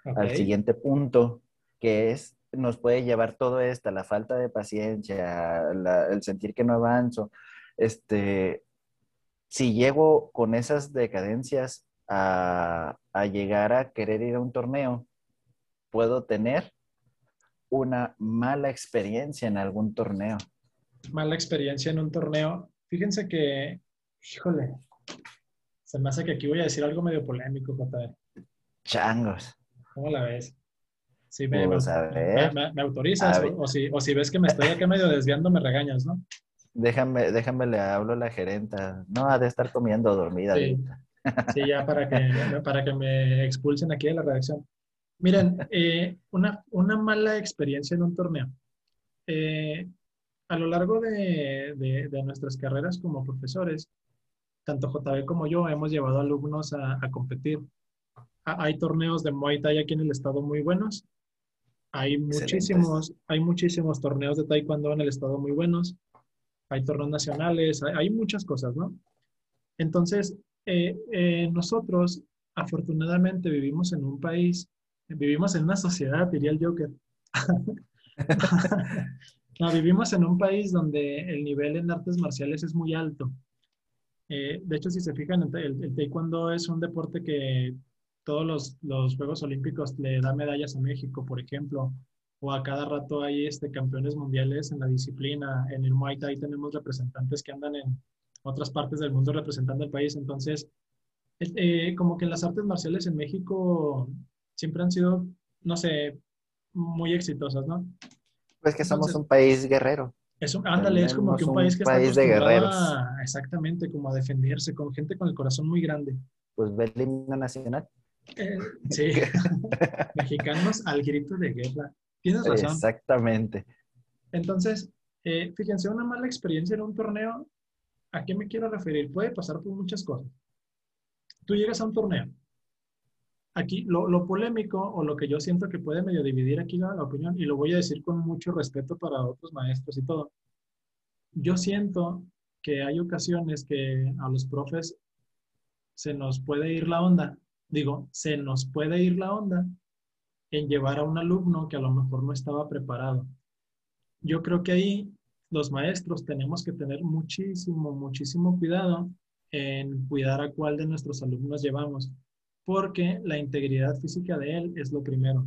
Speaker 2: ok.
Speaker 1: al siguiente punto, que es, nos puede llevar todo esto, la falta de paciencia, la- el sentir que no avanzo. Este, si llego con esas decadencias a, a llegar a querer ir a un torneo, puedo tener una mala experiencia en algún torneo.
Speaker 2: Mala experiencia en un torneo. Fíjense que, híjole, se me hace que aquí voy a decir algo medio polémico, JB.
Speaker 1: Changos.
Speaker 2: ¿Cómo la ves? Me,
Speaker 1: Pues,
Speaker 2: me-
Speaker 1: a ver.
Speaker 2: me- me autorizas
Speaker 1: A
Speaker 2: o, si, o si ves que me estoy acá medio desviando, me regañas, ¿no?
Speaker 1: Déjame, déjame, le hablo a la gerenta. No, ha de estar comiendo dormida.
Speaker 2: Sí. Sí, ya para que, para que me expulsen aquí de la redacción. Miren, eh, una, una mala experiencia en un torneo. Eh, a lo largo de, de- de nuestras carreras como profesores, tanto JB como yo hemos llevado alumnos a, a competir. Ha- Hay torneos de Muay Thai aquí en el estado muy buenos. Hay muchísimos, hay muchísimos torneos de Taekwondo en el estado muy buenos. Hay torneos nacionales, hay, hay muchas cosas, ¿no? Entonces, eh, eh, nosotros afortunadamente vivimos en un país, vivimos en una sociedad, diría el Joker. no, vivimos en un país donde el nivel en artes marciales es muy alto. Eh, de hecho, si se fijan, el, el taekwondo es un deporte que todos los, los Juegos Olímpicos le da medallas a México, por ejemplo, o a cada rato hay este, campeones mundiales en la disciplina. En el Muay Thai tenemos representantes que andan en otras partes del mundo representando al país. Entonces, eh, eh, como que las artes marciales en México siempre han sido, no sé, muy exitosas, ¿no?
Speaker 1: Pues que somos
Speaker 2: Entonces-
Speaker 1: un país guerrero.
Speaker 2: Es un, ándale, es como que un
Speaker 1: un
Speaker 2: país que está
Speaker 1: país de
Speaker 2: acostumbrado
Speaker 1: guerreros.
Speaker 2: a- exactamente, como a defenderse, con gente con el corazón muy grande.
Speaker 1: Pues himno nacional.
Speaker 2: Eh, sí, mexicanos al grito de guerra. Tienes razón.
Speaker 1: Exactamente.
Speaker 2: Entonces, eh, fíjense, una mala experiencia en un torneo, ¿a qué me quiero referir? Puede pasar por muchas cosas. Tú llegas a un torneo. Aquí, lo, lo polémico o lo que yo siento que puede medio dividir aquí la, la opinión, y lo voy a decir con mucho respeto para otros maestros y todo. Yo siento que hay ocasiones que a los profes se nos puede ir la onda. Digo, se nos puede ir la onda en llevar a un alumno que a lo mejor no estaba preparado. Yo creo que ahí los maestros tenemos que tener muchísimo, muchísimo cuidado en cuidar a cuál de nuestros alumnos llevamos, porque la integridad física de él es lo primero.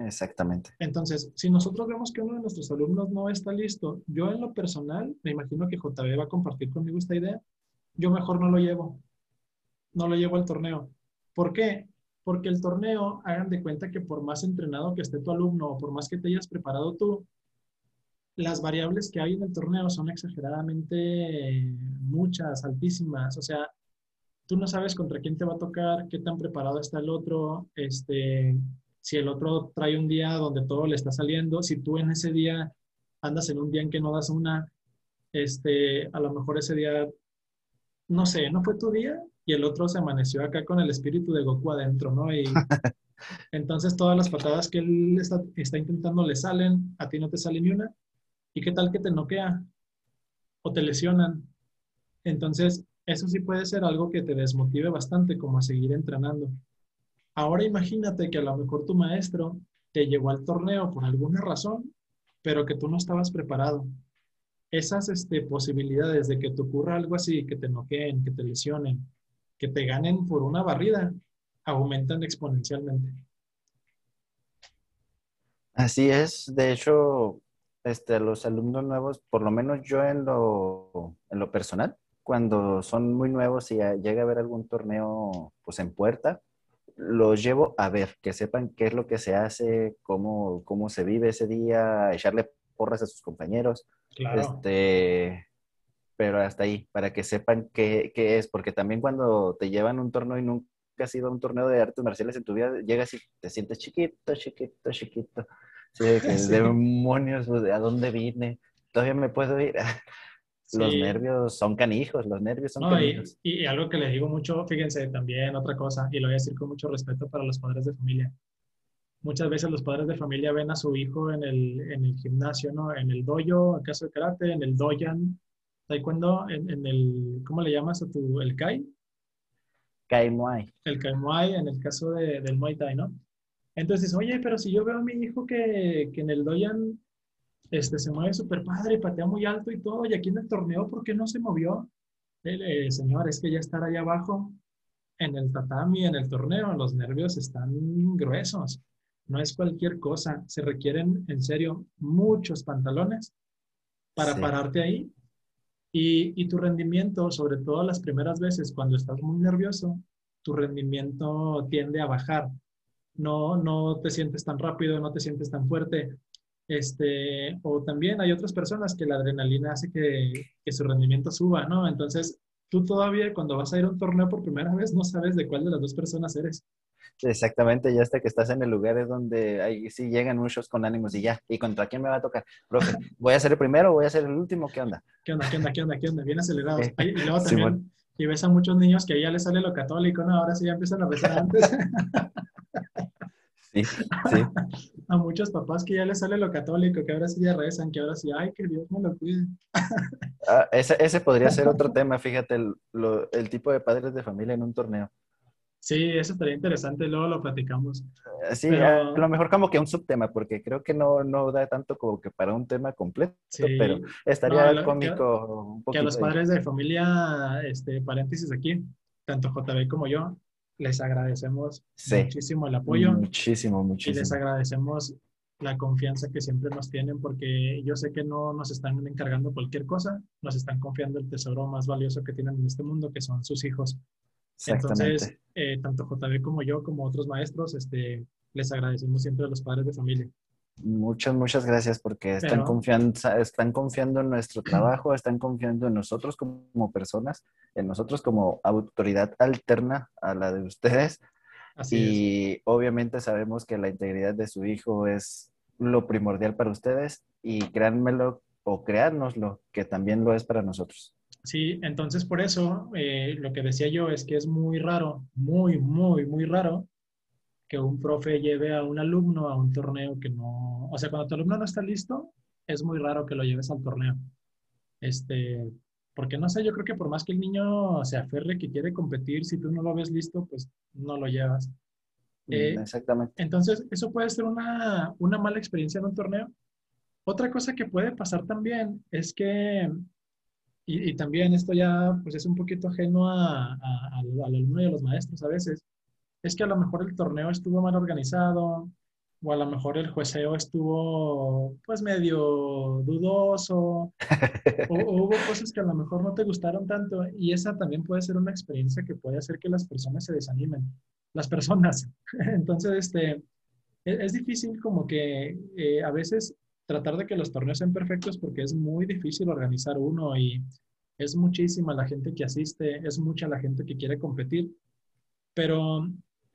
Speaker 1: Exactamente.
Speaker 2: Entonces, si nosotros vemos que uno de nuestros alumnos no está listo, yo en lo personal, me imagino que JB va a compartir conmigo esta idea, yo mejor no lo llevo, no lo llevo al torneo. ¿Por qué? Porque el torneo, hagan de cuenta que por más entrenado que esté tu alumno o por más que te hayas preparado tú, las variables que hay en el torneo son exageradamente muchas, altísimas. O sea, tú no sabes contra quién te va a tocar, qué tan preparado está el otro, este, si el otro trae un día donde todo le está saliendo, si tú en ese día andas en un día en que no das una, este, a lo mejor ese día, no sé, no fue tu día y el otro se amaneció acá con el espíritu de Goku adentro, ¿no? Y entonces todas las patadas que él está, está intentando le salen, a ti no te sale ni una. ¿Y qué tal que te noquea o te lesionan? Entonces, eso sí puede ser algo que te desmotive bastante como a seguir entrenando. Ahora imagínate que a lo mejor tu maestro te llevó al torneo por alguna razón, pero que tú no estabas preparado. Esas este, posibilidades de que te ocurra algo así, que te noqueen, que te lesionen, que te ganen por una barrida, aumentan exponencialmente.
Speaker 1: Así es. De hecho, este, los alumnos nuevos, por lo menos yo en lo, en lo personal, cuando son muy nuevos y llega a haber algún torneo pues en puerta, los llevo a ver, que sepan qué es lo que se hace, cómo, cómo se vive ese día, echarle porras a sus compañeros.
Speaker 2: Claro.
Speaker 1: Este, pero hasta ahí, para que sepan qué, qué, es, porque también cuando te llevan un torneo y nunca has ido a un torneo de artes marciales en tu vida, llegas y te sientes chiquito, chiquito, chiquito. Sí, que demonios, ¿a dónde vine? Todavía me puedo ir. Los nervios son canijos, los nervios son canijos.
Speaker 2: Y, algo que les digo mucho, fíjense también, otra cosa, y lo voy a decir con mucho respeto para los padres de familia. Muchas veces los padres de familia ven a su hijo en el, en el gimnasio, ¿no? En el dojo, acaso de karate, en el doyan, taekwondo, en, en el, ¿cómo le llamas a tu, el kai?
Speaker 1: Kai Muay.
Speaker 2: El Kai Muay, en el caso de, del Muay Thai, ¿no? Entonces, oye, pero si yo veo a mi hijo que, que en el doyan este, se mueve súper padre, patea muy alto y todo, y aquí en el torneo, ¿por qué no se movió? Eh, señor, es que ya estar ahí abajo en el tatami, en el torneo, los nervios están gruesos. No es cualquier cosa, se requieren en serio muchos pantalones para pararte ahí. Y, tu rendimiento, sobre todo las primeras veces cuando estás muy nervioso, tu rendimiento tiende a bajar. No, no te sientes tan rápido, no te sientes tan fuerte, este, o también hay otras personas que la adrenalina hace que, que, su rendimiento suba, ¿no? Entonces, tú todavía cuando vas a ir a un torneo por primera vez no sabes de cuál de las dos personas eres.
Speaker 1: Exactamente, ya hasta que estás en el lugar es donde ahí sí llegan muchos con ánimos y ya, ¿y contra quién me va a tocar? Profe, ¿voy a ser el primero o voy a ser el último? ¿Qué onda?
Speaker 2: ¿Qué onda? ¿Qué onda? ¿Qué onda? ¿Qué onda? Bien acelerados. y luego también, y ves a muchos niños que ya les sale lo católico, ¿no? Ahora sí ya empiezan a besar antes.
Speaker 1: Sí, sí.
Speaker 2: A muchos papás que ya les sale lo católico, que ahora sí ya rezan, que ahora sí, ay, que Dios me lo cuide.
Speaker 1: Ah, ese, ese, podría ser otro tema, fíjate, el, lo, el, tipo de padres de familia en un torneo.
Speaker 2: Sí, eso estaría interesante, luego lo platicamos.
Speaker 1: Eh, sí, a lo mejor como que un subtema, porque creo que no, no da tanto como que para un tema completo, sí. pero estaría no, cómico.
Speaker 2: Que, un que a los padres de familia, este, paréntesis aquí, tanto JB como yo, les agradecemos
Speaker 1: sí,
Speaker 2: muchísimo el apoyo.
Speaker 1: Muchísimo, muchísimo.
Speaker 2: Y les agradecemos la confianza que siempre nos tienen porque yo sé que no nos están encargando cualquier cosa, nos están confiando el tesoro más valioso que tienen en este mundo, que son sus hijos. Entonces, eh, tanto JB como yo, como otros maestros, este, les agradecemos siempre a los padres de familia.
Speaker 1: Muchas, muchas gracias porque están, Pero, confiando, están confiando en nuestro trabajo, están confiando en nosotros como personas, en nosotros como autoridad alterna a la de ustedes.
Speaker 2: Así
Speaker 1: y
Speaker 2: es.
Speaker 1: obviamente sabemos que la integridad de su hijo es lo primordial para ustedes y créanmelo o créanoslo que también lo es para nosotros.
Speaker 2: Sí, entonces por eso eh, lo que decía yo es que es muy raro, muy, muy, muy raro que un profe lleve a un alumno a un torneo que no, o sea, cuando tu alumno no está listo, es muy raro que lo lleves al torneo. Este, porque no sé, yo creo que por más que el niño se aferre que quiere competir, si tú no lo ves listo, pues no lo llevas.
Speaker 1: Eh, Exactamente.
Speaker 2: Entonces, eso puede ser una, una mala experiencia en un torneo. Otra cosa que puede pasar también es que y, y, también esto ya pues es un poquito ajeno a, a, al, al alumno y a los maestros a veces, es que a lo mejor el torneo estuvo mal organizado, o a lo mejor el jueceo estuvo pues medio dudoso, o, hubo cosas que a lo mejor no te gustaron tanto y esa también puede ser una experiencia que puede hacer que las personas se desanimen, las personas. Entonces, este, e, es, difícil como que eh, a veces tratar de que los torneos sean perfectos porque es muy difícil organizar uno y es muchísima la gente que asiste, es mucha la gente que quiere competir, pero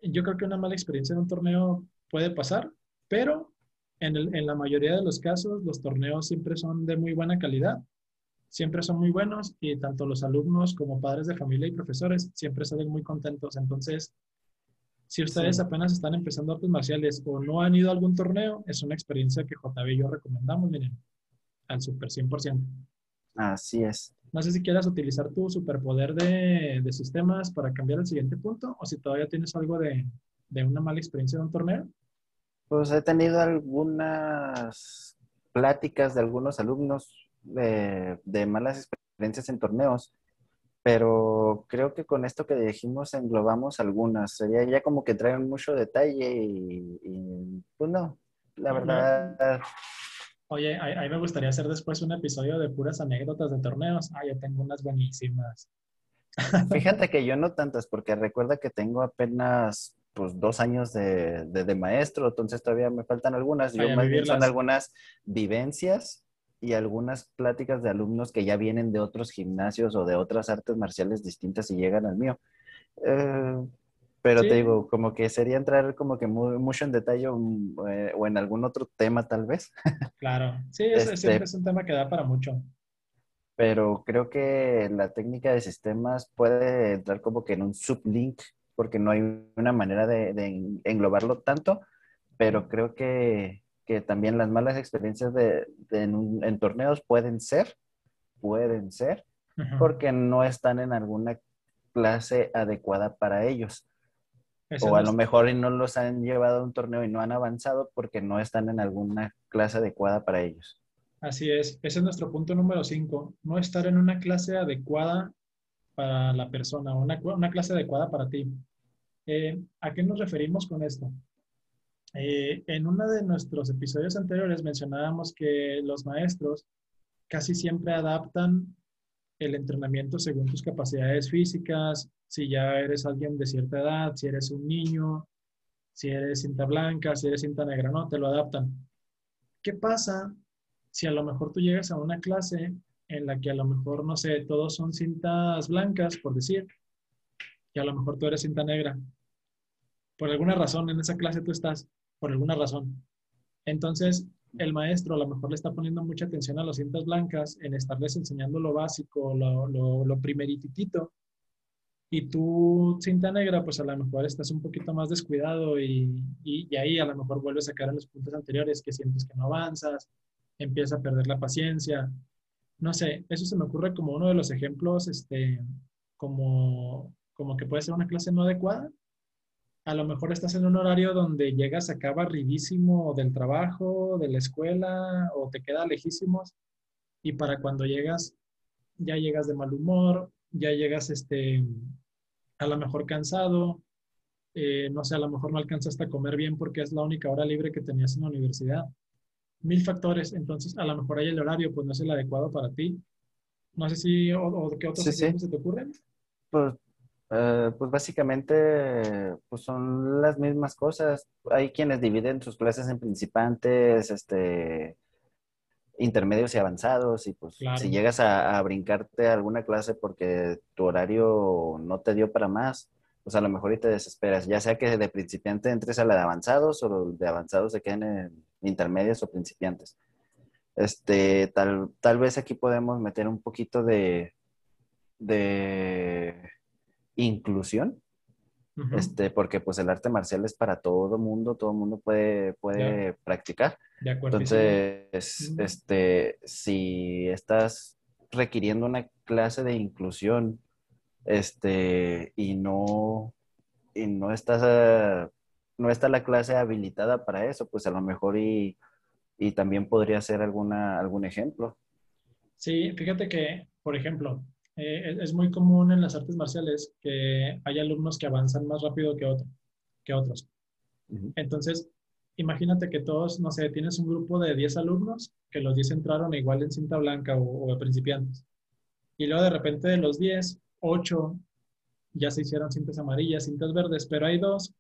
Speaker 2: yo creo que una mala experiencia en un torneo puede pasar, pero en, la mayoría de los casos los torneos siempre son de muy buena calidad, siempre son muy buenos y tanto los alumnos como padres de familia y profesores siempre salen muy contentos. Entonces, si ustedes apenas están empezando artes marciales o no han ido a algún torneo, es una experiencia que JB y yo recomendamos, miren, al super 100%.
Speaker 1: Así es.
Speaker 2: No sé si quieras utilizar tu superpoder de, de sistemas para cambiar el siguiente punto o si todavía tienes algo de, de una mala experiencia en un torneo.
Speaker 1: Pues he tenido algunas pláticas de algunos alumnos de, de malas experiencias en torneos, pero creo que con esto que dijimos englobamos algunas. Sería ya como que traen mucho detalle y, y pues no, la verdad
Speaker 2: Oye, a, mí me gustaría hacer después un episodio de puras anécdotas de torneos. Ah, yo tengo unas buenísimas.
Speaker 1: Fíjate que yo no tantas, porque recuerda que tengo apenas pues dos años de, de, maestro, entonces todavía me faltan algunas. Yo más bien son algunas vivencias y algunas pláticas de alumnos que ya vienen de otros gimnasios o de otras artes marciales distintas y llegan al mío. Eh, pero te digo, como que sería entrar como que muy, mucho en detalle eh, o en algún otro tema tal vez.
Speaker 2: Claro, sí, es, este, es un tema que da para mucho.
Speaker 1: Pero creo que la técnica de sistemas puede entrar como que en un sublink, porque no hay una manera de, englobarlo tanto, pero creo que, que también las malas experiencias de, en, torneos pueden ser, pueden ser, porque no están en alguna clase adecuada para ellos o a lo mejor no los han llevado a un torneo y no han avanzado porque no están en alguna clase adecuada para ellos.
Speaker 2: Así es, ese es nuestro punto número 5, no estar en una clase adecuada para la persona, una, una clase adecuada para ti. Eh, ¿A qué nos referimos con esto? Eh, en uno de nuestros episodios anteriores mencionábamos que los maestros casi siempre adaptan el entrenamiento según tus capacidades físicas, si ya eres alguien de cierta edad, si eres un niño, si eres cinta blanca, si eres cinta negra, no, te lo adaptan. ¿Qué pasa si a lo mejor tú llegas a una clase en la que a lo mejor, no sé, todos son cintas blancas, por decir, y a lo mejor tú eres cinta negra? Por alguna razón en esa clase tú estás, por alguna razón. Entonces, el maestro a lo mejor le está poniendo mucha atención a las cintas blancas en estarles enseñando lo básico, lo, lo, lo primerititito, y tú, cinta negra, pues a lo mejor estás un poquito más descuidado y, y, ahí a lo mejor vuelves a caer en los puntos anteriores que sientes que no avanzas, empiezas a perder la paciencia. No sé, eso se me ocurre como uno de los ejemplos, este, como, como que puede ser una clase no adecuada. A lo mejor estás en un horario donde llegas acá barridísimo del trabajo, de la escuela, o te queda lejísimos, y para cuando llegas, ya llegas de mal humor, ya llegas este, a lo mejor cansado, eh, no sé, a lo mejor no alcanzaste a comer bien porque es la única hora libre que tenías en la universidad. Mil factores, entonces a lo mejor ahí el horario pues no es el adecuado para ti. No sé si, o, qué otros se te ocurren.
Speaker 1: Pues, eh, pues básicamente pues son las mismas cosas. Hay quienes dividen sus clases en principantes, este, intermedios y avanzados y pues si llegas a, brincarte alguna clase porque tu horario no te dio para más, pues a lo mejor y te desesperas, ya sea que de principiante entres a la de avanzados o de avanzados se queden en intermedios o principiantes. Este, tal, tal vez aquí podemos meter un poquito de, de inclusión, este, porque pues el arte marcial es para todo mundo, todo mundo puede, puede practicar. Entonces, este, si estás requiriendo una clase de inclusión, este, y no, y no estás, eh, no está la clase habilitada para eso, pues a lo mejor y, y también podría ser alguna, algún ejemplo.
Speaker 2: Sí, fíjate que, por ejemplo, eh, es muy común en las artes marciales que hay alumnos que avanzan más rápido que, otro, que otros. Entonces, imagínate que todos, no sé, tienes un grupo de 10 alumnos, que los 10 entraron igual en cinta blanca o, o de principiantes. Y luego de repente de los 10, 8 ya se hicieron cintas amarillas, cintas verdes, pero hay dos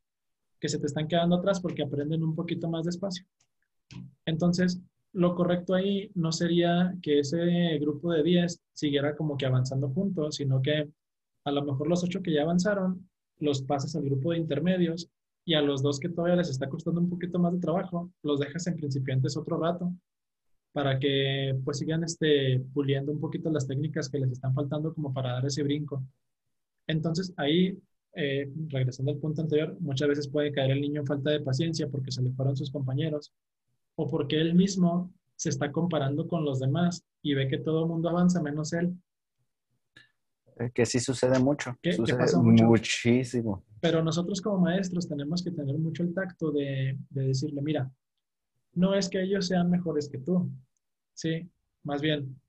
Speaker 2: que se te están quedando atrás porque aprenden un poquito más despacio. Entonces, lo correcto ahí no sería que ese grupo de 10 siguiera como que avanzando juntos, sino que a lo mejor los 8 que ya avanzaron los pasas al grupo de intermedios y a los dos que todavía les está costando un poquito más de trabajo, los dejas en principiantes otro rato para que pues sigan este, puliendo un poquito las técnicas que les están faltando como para dar ese brinco. Entonces ahí, eh, regresando al punto anterior, muchas veces puede caer el niño en falta de paciencia porque se le fueron sus compañeros o porque él mismo se está comparando con los demás y ve que todo el mundo avanza menos él.
Speaker 1: Eh, que sí sucede mucho.
Speaker 2: ¿Qué,
Speaker 1: sucede
Speaker 2: pasa mucho?
Speaker 1: muchísimo.
Speaker 2: Pero nosotros como maestros tenemos que tener mucho el tacto de, de decirle, mira, no es que ellos sean mejores que tú, sí, más bien,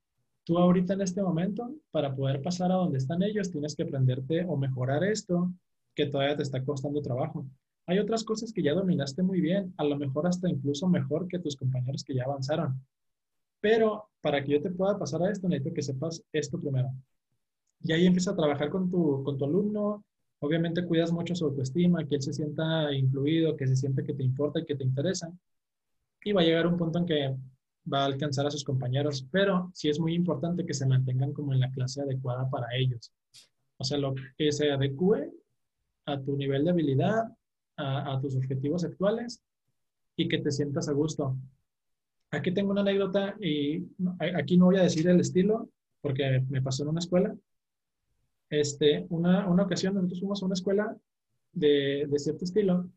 Speaker 2: tú ahorita en este momento, para poder pasar a donde están ellos, tienes que aprenderte o mejorar esto que todavía te está costando trabajo. Hay otras cosas que ya dominaste muy bien, a lo mejor hasta incluso mejor que tus compañeros que ya avanzaron. Pero para que yo te pueda pasar a esto, necesito que sepas esto primero. Y ahí empieza a trabajar con tu, con tu alumno. Obviamente cuidas mucho su autoestima, que él se sienta incluido, que se siente que te importa y que te interesa. Y va a llegar un punto en que va a alcanzar a sus compañeros, pero sí es muy importante que se mantengan como en la clase adecuada para ellos. O sea, lo que se adecue a tu nivel de habilidad, a, tus objetivos actuales y que te sientas a gusto. Aquí tengo una anécdota y aquí no voy a decir el estilo porque me pasó en una escuela. Este, una, una ocasión nosotros fuimos a una escuela de, de cierto estilo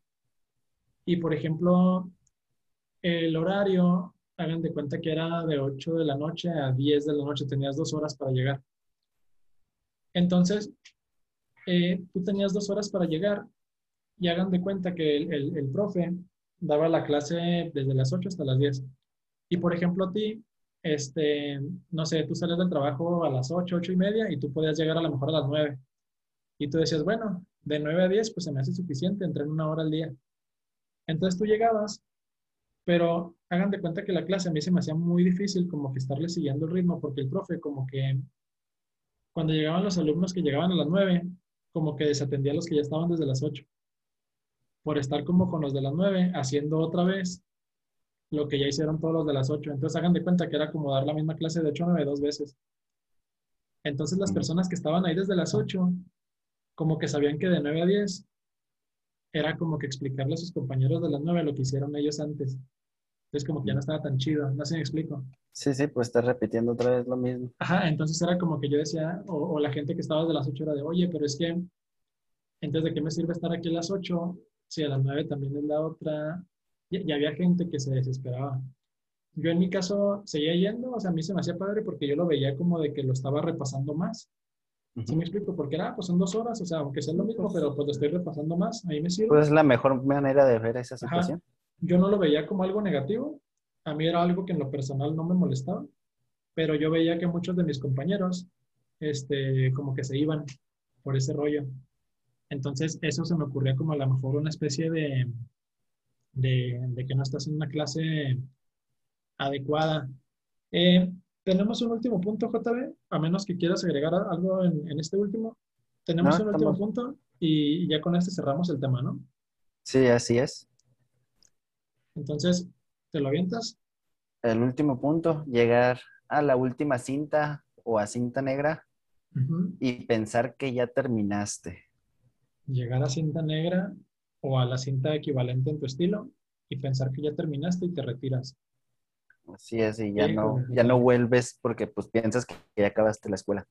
Speaker 2: y, por ejemplo, el horario, hagan de cuenta que era de 8 de la noche a 10 de la noche, tenías dos horas para llegar. Entonces, eh, tú tenías dos horas para llegar y hagan de cuenta que el, el, el, profe daba la clase desde las 8 hasta las 10. Y por ejemplo, a ti, este, no sé, tú sales del trabajo a las 8, 8 y media y tú podías llegar a lo mejor a las 9. Y tú decías, bueno, de 9 a 10, pues se me hace suficiente, entré en una hora al día. Entonces tú llegabas, pero hagan de cuenta que la clase a mí se me hacía muy difícil como que estarle siguiendo el ritmo, porque el profe como que cuando llegaban los alumnos que llegaban a las 9, como que desatendía a los que ya estaban desde las 8 por estar como con los de las 9, haciendo otra vez lo que ya hicieron todos los de las 8. Entonces hagan de cuenta que era como dar la misma clase de 8 a 9 dos veces. Entonces las personas que estaban ahí desde las 8, como que sabían que de 9 a 10 era como que explicarle a sus compañeros de las 9 lo que hicieron ellos antes. Entonces como que ya no estaba tan chido, no sé si me explico.
Speaker 1: Sí, sí, pues estás repitiendo otra vez lo mismo.
Speaker 2: Ajá, entonces era como que yo decía, o, o la gente que estaba desde las 8 era de, oye, pero es que, entonces, ¿de qué me sirve estar aquí a las 8 si a las 9 también es la otra? Y, y, había gente que se desesperaba. Yo en mi caso seguía yendo, o sea, a mí se me hacía padre porque yo lo veía como de que lo estaba repasando más. Uh -huh. ¿Sí me explico? Porque era, pues son dos horas, o sea, aunque sea lo mismo, pero pues lo estoy repasando más, ahí me sirve.
Speaker 1: Pues es la mejor manera de ver esa situación.
Speaker 2: Ajá. Yo no lo veía como algo negativo, a mí era algo que en lo personal no me molestaba, pero yo veía que muchos de mis compañeros, este, como que se iban por ese rollo. Entonces, eso se me ocurría como a lo mejor una especie de, de, de que no estás en una clase adecuada. Eh, tenemos un último punto, JB, a menos que quieras agregar algo en, en este último. Tenemos no, un último punto y ya con este cerramos el tema, ¿no?
Speaker 1: Sí, así es.
Speaker 2: Entonces, ¿te lo avientas?
Speaker 1: El último punto, llegar a la última cinta o a cinta negra uh -huh. y pensar que ya terminaste.
Speaker 2: Llegar a cinta negra o a la cinta equivalente en tu estilo y pensar que ya terminaste y te retiras.
Speaker 1: Así es, y ya, sí, no, ya no vuelves porque pues piensas que ya acabaste la escuela.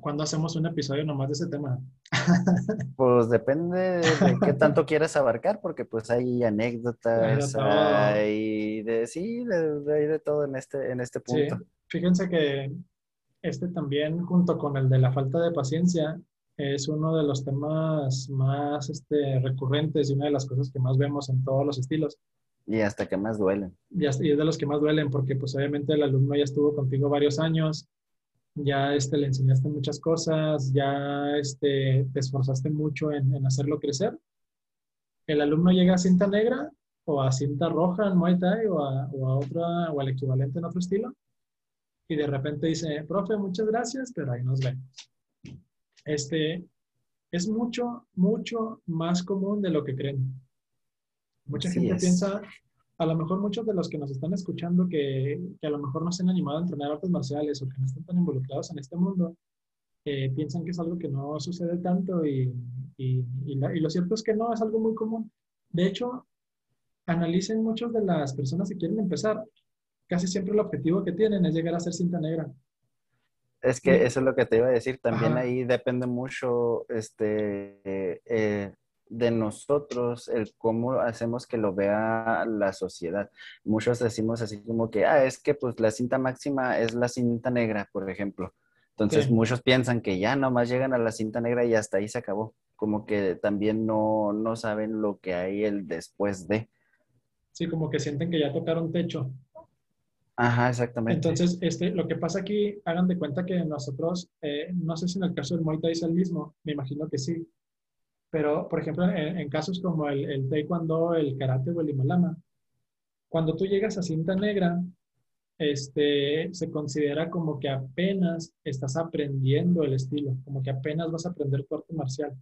Speaker 2: ¿Cuándo hacemos un episodio nomás de ese tema?
Speaker 1: Pues depende de qué tanto quieras abarcar, porque pues hay anécdotas, hay de, sí, de, de, de, todo en este, en este punto.
Speaker 2: Sí. Fíjense que este también, junto con el de la falta de paciencia, es uno de los temas más este, recurrentes y una de las cosas que más vemos en todos los estilos.
Speaker 1: Y hasta que más duelen.
Speaker 2: Y, hasta, y es de los que más duelen, porque pues obviamente el alumno ya estuvo contigo varios años, ya este, le enseñaste muchas cosas, ya este, te esforzaste mucho en, en, hacerlo crecer. El alumno llega a cinta negra o a cinta roja en Muay Thai o a, o a otra, o al equivalente en otro estilo. Y de repente dice, profe, muchas gracias, pero ahí nos vemos. Este, es mucho, mucho más común de lo que creen. Mucha gente piensa, a lo mejor muchos de los que nos están escuchando que, que, a lo mejor no se han animado a entrenar artes marciales o que no están tan involucrados en este mundo, eh, piensan que es algo que no sucede tanto y, y, y, lo cierto es que no, es algo muy común. De hecho, analicen muchos de las personas que quieren empezar, casi siempre el objetivo que tienen es llegar a ser cinta negra.
Speaker 1: Es que eso es lo que te iba a decir. También ahí depende mucho este, eh, de nosotros el cómo hacemos que lo vea la sociedad. Muchos decimos así como que, ah, es que pues la cinta máxima es la cinta negra, por ejemplo. Entonces muchos piensan que ya nomás llegan a la cinta negra y hasta ahí se acabó. Como que también no, no saben lo que hay el después de.
Speaker 2: Sí, como que sienten que ya tocaron techo.
Speaker 1: Ajá, exactamente.
Speaker 2: Entonces, este, lo que pasa aquí, hagan de cuenta que nosotros, eh, no sé si en el caso del Muay Thai es el mismo, me imagino que sí, pero por ejemplo, en, casos como el, Taekwondo, el Karate o el Himalama, cuando tú llegas a cinta negra, este, se considera como que apenas estás aprendiendo el estilo, como que apenas vas a aprender tu arte marcial.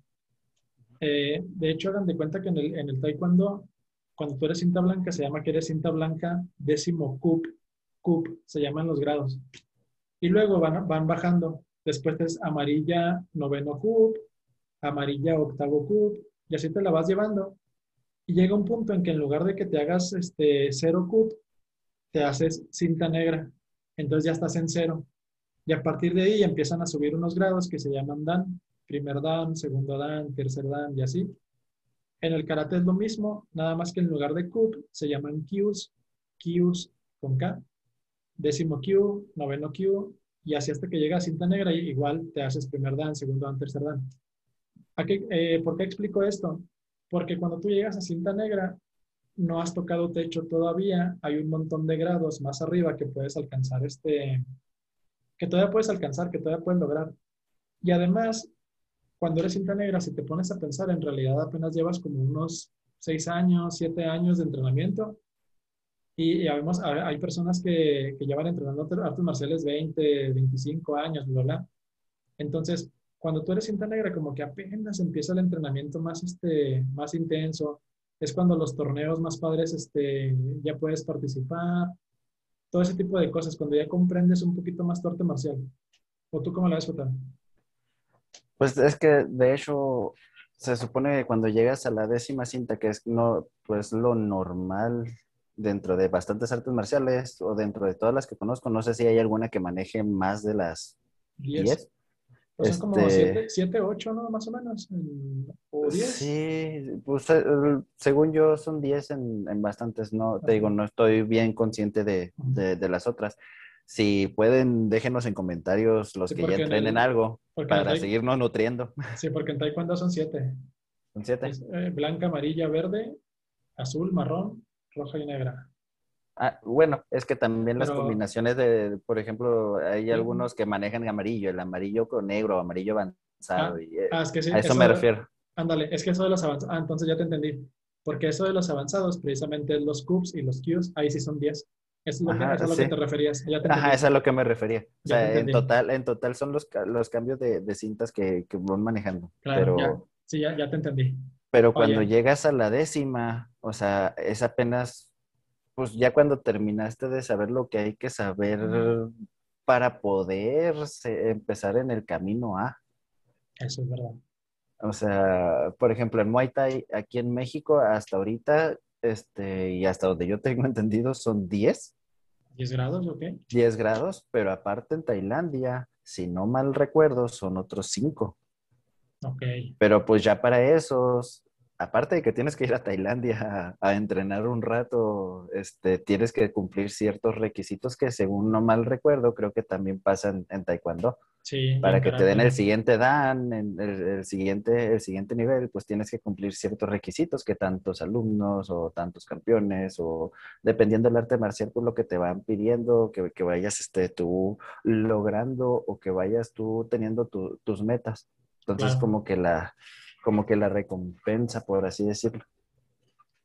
Speaker 2: Eh, de hecho, hagan de cuenta que en el, en el Taekwondo, cuando tú eres cinta blanca, se llama que eres cinta blanca décimo cup CUP, se llaman los grados. Y luego van, van bajando. Después es amarilla, noveno CUP, amarilla, octavo CUP, y así te la vas llevando. Y llega un punto en que en lugar de que te hagas este cero CUP, te haces cinta negra. Entonces ya estás en cero. Y a partir de ahí empiezan a subir unos grados que se llaman Dan. Primer Dan, segundo Dan, tercer Dan y así. En el karate es lo mismo, nada más que en lugar de CUP se llaman Qs, Qs con K décimo Q, noveno Q, y así hasta que llega a cinta negra, igual te haces primer dan, segundo dan, tercer dan. Eh, ¿Por qué explico esto? Porque cuando tú llegas a cinta negra, no has tocado techo todavía, hay un montón de grados más arriba que puedes alcanzar este, que todavía puedes alcanzar, que todavía puedes lograr. Y además, cuando eres cinta negra, si te pones a pensar, en realidad apenas llevas como unos seis años, siete años de entrenamiento y, además hay personas que, que llevan entrenando artes marciales 20, 25 años, bla, bla. Entonces, cuando tú eres cinta negra, como que apenas empieza el entrenamiento más, este, más intenso, es cuando los torneos más padres este, ya puedes participar, todo ese tipo de cosas, cuando ya comprendes un poquito más tu arte marcial. ¿O tú cómo la ves, Jota?
Speaker 1: Pues es que, de hecho, se supone que cuando llegas a la décima cinta, que es no, pues lo normal dentro de bastantes artes marciales o dentro de todas las que conozco, no sé si hay alguna que maneje más de las 10.
Speaker 2: Pues son como 7, 8, ¿no? Más o menos. ¿O 10?
Speaker 1: Sí, pues eh, según yo son 10 en, en, bastantes, ¿no? Te digo, no estoy bien consciente de, de, las otras. Si pueden, déjenos en comentarios los que ya entrenen algo para seguirnos nutriendo.
Speaker 2: Sí, porque en Taekwondo son 7.
Speaker 1: Son 7.
Speaker 2: Eh, blanca, amarilla, verde, azul, marrón, roja y negra.
Speaker 1: Ah, bueno, es que también las combinaciones de, por ejemplo, hay algunos que manejan amarillo, el amarillo con negro, amarillo avanzado.
Speaker 2: Ah,
Speaker 1: y, eh,
Speaker 2: ah, es que sí,
Speaker 1: a eso, me refiero.
Speaker 2: Ándale, es que eso de los avanzados, ah, entonces ya te entendí. Porque eso de los avanzados, precisamente los cubes y los Qs, ahí sí son 10. Eso es lo, que, es a lo que te referías. Ya te
Speaker 1: Ajá, eso es a lo que me refería. O sea, en total, en total son los, los cambios de, de cintas que, que, van manejando.
Speaker 2: Claro, pero... sí, ya, ya te entendí.
Speaker 1: Pero cuando llegas a la décima, o sea, es apenas, pues ya cuando terminaste de saber lo que hay que saber para poder empezar en el camino A.
Speaker 2: Eso es verdad.
Speaker 1: O sea, por ejemplo, en Muay Thai, aquí en México, hasta ahorita, este, y hasta donde yo tengo entendido, son 10.
Speaker 2: ¿10 grados o qué?
Speaker 1: 10 grados, pero aparte en Tailandia, si no mal recuerdo, son otros 5.
Speaker 2: Ok.
Speaker 1: Pero pues ya para esos, aparte de que tienes que ir a Tailandia a, entrenar un rato, este, tienes que cumplir ciertos requisitos que según no mal recuerdo, creo que también pasan en Taekwondo.
Speaker 2: Sí,
Speaker 1: para que te den el siguiente dan, el, el, siguiente, el siguiente nivel, pues tienes que cumplir ciertos requisitos que tantos alumnos o tantos campeones o dependiendo del arte marcial, pues lo que te van pidiendo, que, que vayas este, tú logrando o que vayas tú teniendo tus metas. Entonces como que la, como que la recompensa, por así decirlo.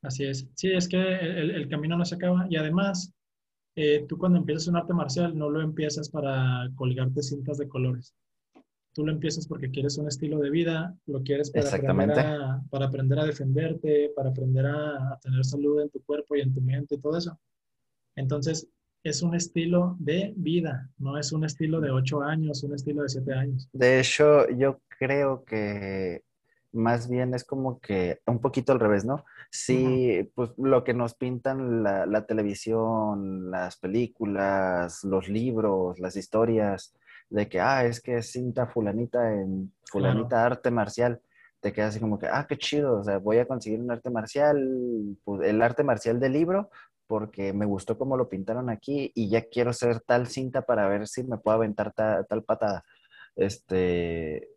Speaker 2: Así es. Sí, es que el, el camino no se acaba y además eh, tú cuando empiezas un arte marcial no lo empiezas para colgarte cintas de colores. Tú lo empiezas porque quieres un estilo de vida, lo quieres para, aprender a, para aprender a defenderte, para aprender a, tener salud en tu cuerpo y en tu mente y todo eso. Entonces, es un estilo de vida, no es un estilo de ocho años, un estilo de siete años.
Speaker 1: De hecho, yo creo que más bien es como que un poquito al revés, ¿no? Sí, pues lo que nos pintan la, televisión, las películas, los libros, las historias, de que, ah, es que es cinta fulanita en fulanita arte marcial, te quedas así como que, ah, qué chido, o sea, voy a conseguir un arte marcial, pues, el arte marcial del libro, porque me gustó cómo lo pintaron aquí y ya quiero ser tal cinta para ver si me puedo aventar tal patada. Este,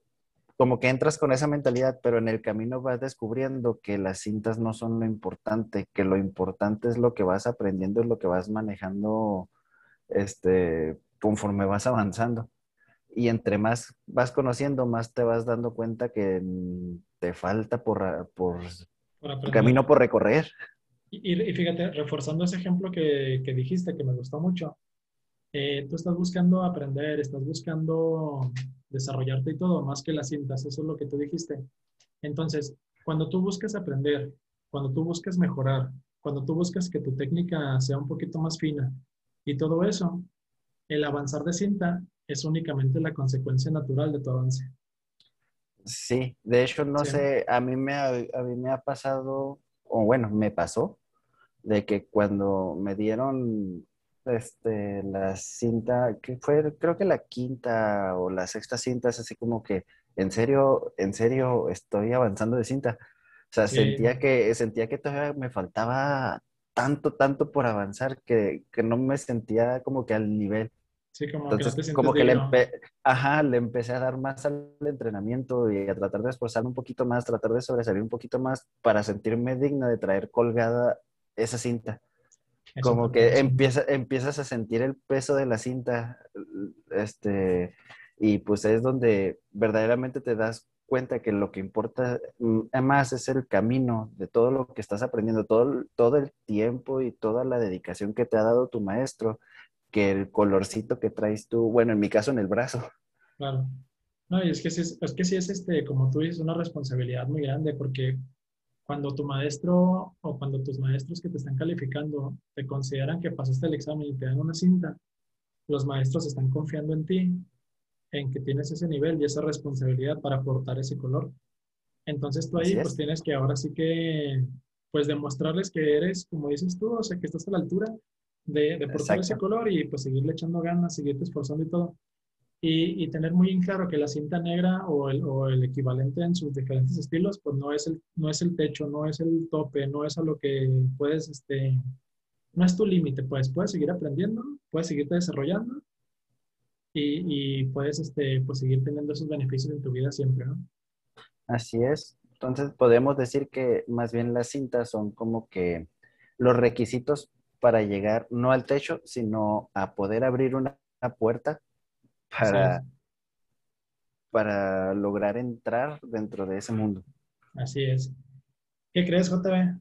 Speaker 1: como que entras con esa mentalidad, pero en el camino vas descubriendo que las cintas no son lo importante, que lo importante es lo que vas aprendiendo, es lo que vas manejando este, conforme vas avanzando. Y entre más vas conociendo, más te vas dando cuenta que te falta por, por, camino por recorrer.
Speaker 2: Y, fíjate, reforzando ese ejemplo que, que dijiste, que me gustó mucho, eh, tú estás buscando aprender, estás buscando desarrollarte y todo, más que las cintas, eso es lo que tú dijiste. Entonces, cuando tú buscas aprender, cuando tú buscas mejorar, cuando tú buscas que tu técnica sea un poquito más fina y todo eso, el avanzar de cinta es únicamente la consecuencia natural de tu avance.
Speaker 1: Sí, de hecho, no sé, a mí, me a mí me ha pasado, o bueno, me pasó, de que cuando me dieron este, la cinta, que fue creo que la quinta o la sexta cinta, es así como que, en serio, en serio, estoy avanzando de cinta. O sea, sentía, que, sentía que todavía me faltaba tanto, tanto por avanzar que, que no me sentía como que al nivel.
Speaker 2: Sí, como que,
Speaker 1: como que le, Ajá, le empecé a dar más al entrenamiento y a tratar de esforzarme un poquito más, tratar de sobresalir un poquito más para sentirme digna de traer colgada esa cinta como que empieza, empiezas a sentir el peso de la cinta, este, y pues es donde verdaderamente te das cuenta que lo que importa mm, más es el camino de todo lo que estás aprendiendo, todo, todo el tiempo y toda la dedicación que te ha dado tu maestro, que el colorcito que traes tú, bueno, en mi caso en el brazo.
Speaker 2: Claro. No, y es que, es, es que sí es, este, como tú dices, una responsabilidad muy grande porque cuando tu maestro o cuando tus maestros que te están calificando te consideran que pasaste el examen y te dan una cinta, los maestros están confiando en ti, en que tienes ese nivel y esa responsabilidad para aportar ese color. Entonces tú ahí pues tienes que ahora sí que pues demostrarles que eres, como dices tú, o sea, que estás a la altura de, de portar ese color y pues seguirle echando ganas, seguirte esforzando y todo y, tener muy en claro que la cinta negra o el, o el, equivalente en sus diferentes estilos, pues no es, el, no es el techo, no es el tope, no es a lo que puedes, este, no es tu límite, pues puedes seguir aprendiendo, puedes seguirte desarrollando y, y, puedes este, pues seguir teniendo esos beneficios en tu vida siempre, ¿no?
Speaker 1: Así es. Entonces podemos decir que más bien las cintas son como que los requisitos para llegar no al techo, sino a poder abrir una puerta para, para lograr entrar dentro de ese mundo.
Speaker 2: Así es. ¿Qué crees, JB?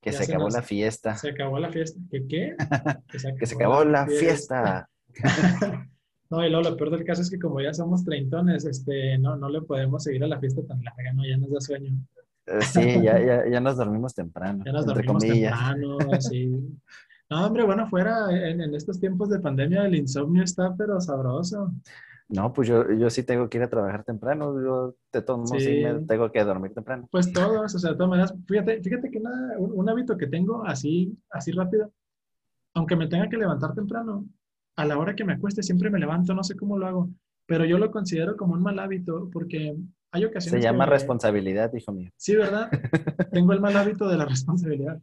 Speaker 1: Que se, acabó la fiesta.
Speaker 2: Se acabó la fiesta. ¿Qué qué?
Speaker 1: Que se acabó, la, fiesta.
Speaker 2: no, y luego lo peor del caso es que como ya somos treintones, este, no, no le podemos seguir a la fiesta tan larga, ¿no? Ya nos da sueño.
Speaker 1: Eh, sí, ya, ya, ya nos dormimos temprano.
Speaker 2: Ya nos dormimos temprano, sí. No, hombre, bueno, fuera, en, estos tiempos de pandemia el insomnio está pero sabroso.
Speaker 1: No, pues yo, yo sí tengo que ir a trabajar temprano, yo de todos modos sí. me tengo que dormir temprano.
Speaker 2: Pues todos, o sea, de todas maneras, fíjate, fíjate que un, hábito que tengo así, así rápido, aunque me tenga que levantar temprano, a la hora que me acueste siempre me levanto, no sé cómo lo hago, pero yo lo considero como un mal hábito porque hay ocasiones...
Speaker 1: Se llama responsabilidad, hijo mío.
Speaker 2: Sí, ¿verdad? tengo el mal hábito de la responsabilidad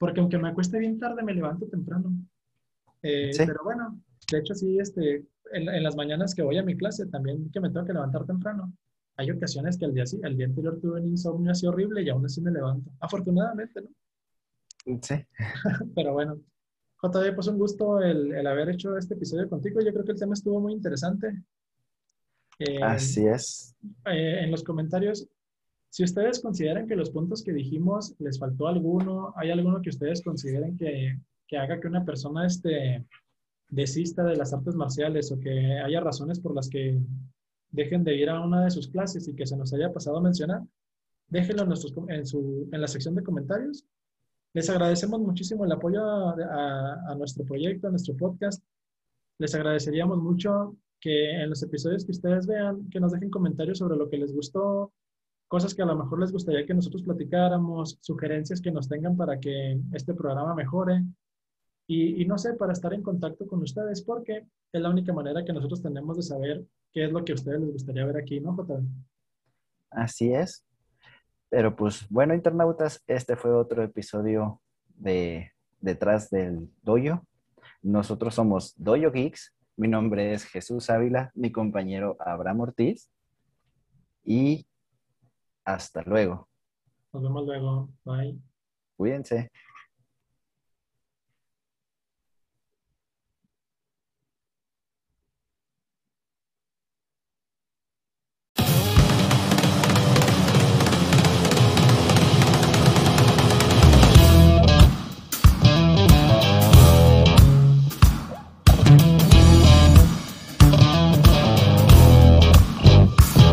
Speaker 2: porque aunque me acueste bien tarde, me levanto temprano. Eh, pero bueno, de hecho sí, este, en, las mañanas que voy a mi clase, también que me tengo que levantar temprano. Hay ocasiones que el día, el día anterior tuve un insomnio así horrible y aún así me levanto. Afortunadamente, ¿no?
Speaker 1: Sí.
Speaker 2: pero bueno, JD, pues un gusto el, el, haber hecho este episodio contigo. Yo creo que el tema estuvo muy interesante.
Speaker 1: Eh, así es.
Speaker 2: Eh, en los comentarios Si ustedes consideran que los puntos que dijimos les faltó alguno, hay alguno que ustedes consideren que, que haga que una persona este, desista de las artes marciales o que haya razones por las que dejen de ir a una de sus clases y que se nos haya pasado a mencionar, déjenlo en, nuestros, en, su, en la sección de comentarios. Les agradecemos muchísimo el apoyo a, a, nuestro proyecto, a nuestro podcast. Les agradeceríamos mucho que en los episodios que ustedes vean, que nos dejen comentarios sobre lo que les gustó, cosas que a lo mejor les gustaría que nosotros platicáramos, sugerencias que nos tengan para que este programa mejore. Y, no sé, para estar en contacto con ustedes, porque es la única manera que nosotros tenemos de saber qué es lo que a ustedes les gustaría ver aquí, ¿no, Jota?
Speaker 1: Así es. Pero pues bueno, internautas, este fue otro episodio de Detrás del Doyo. Nosotros somos Doyo Geeks. Mi nombre es Jesús Ávila, mi compañero Abraham Ortiz. Y hasta luego.
Speaker 2: Nos vemos luego. Bye.
Speaker 1: Cuídense.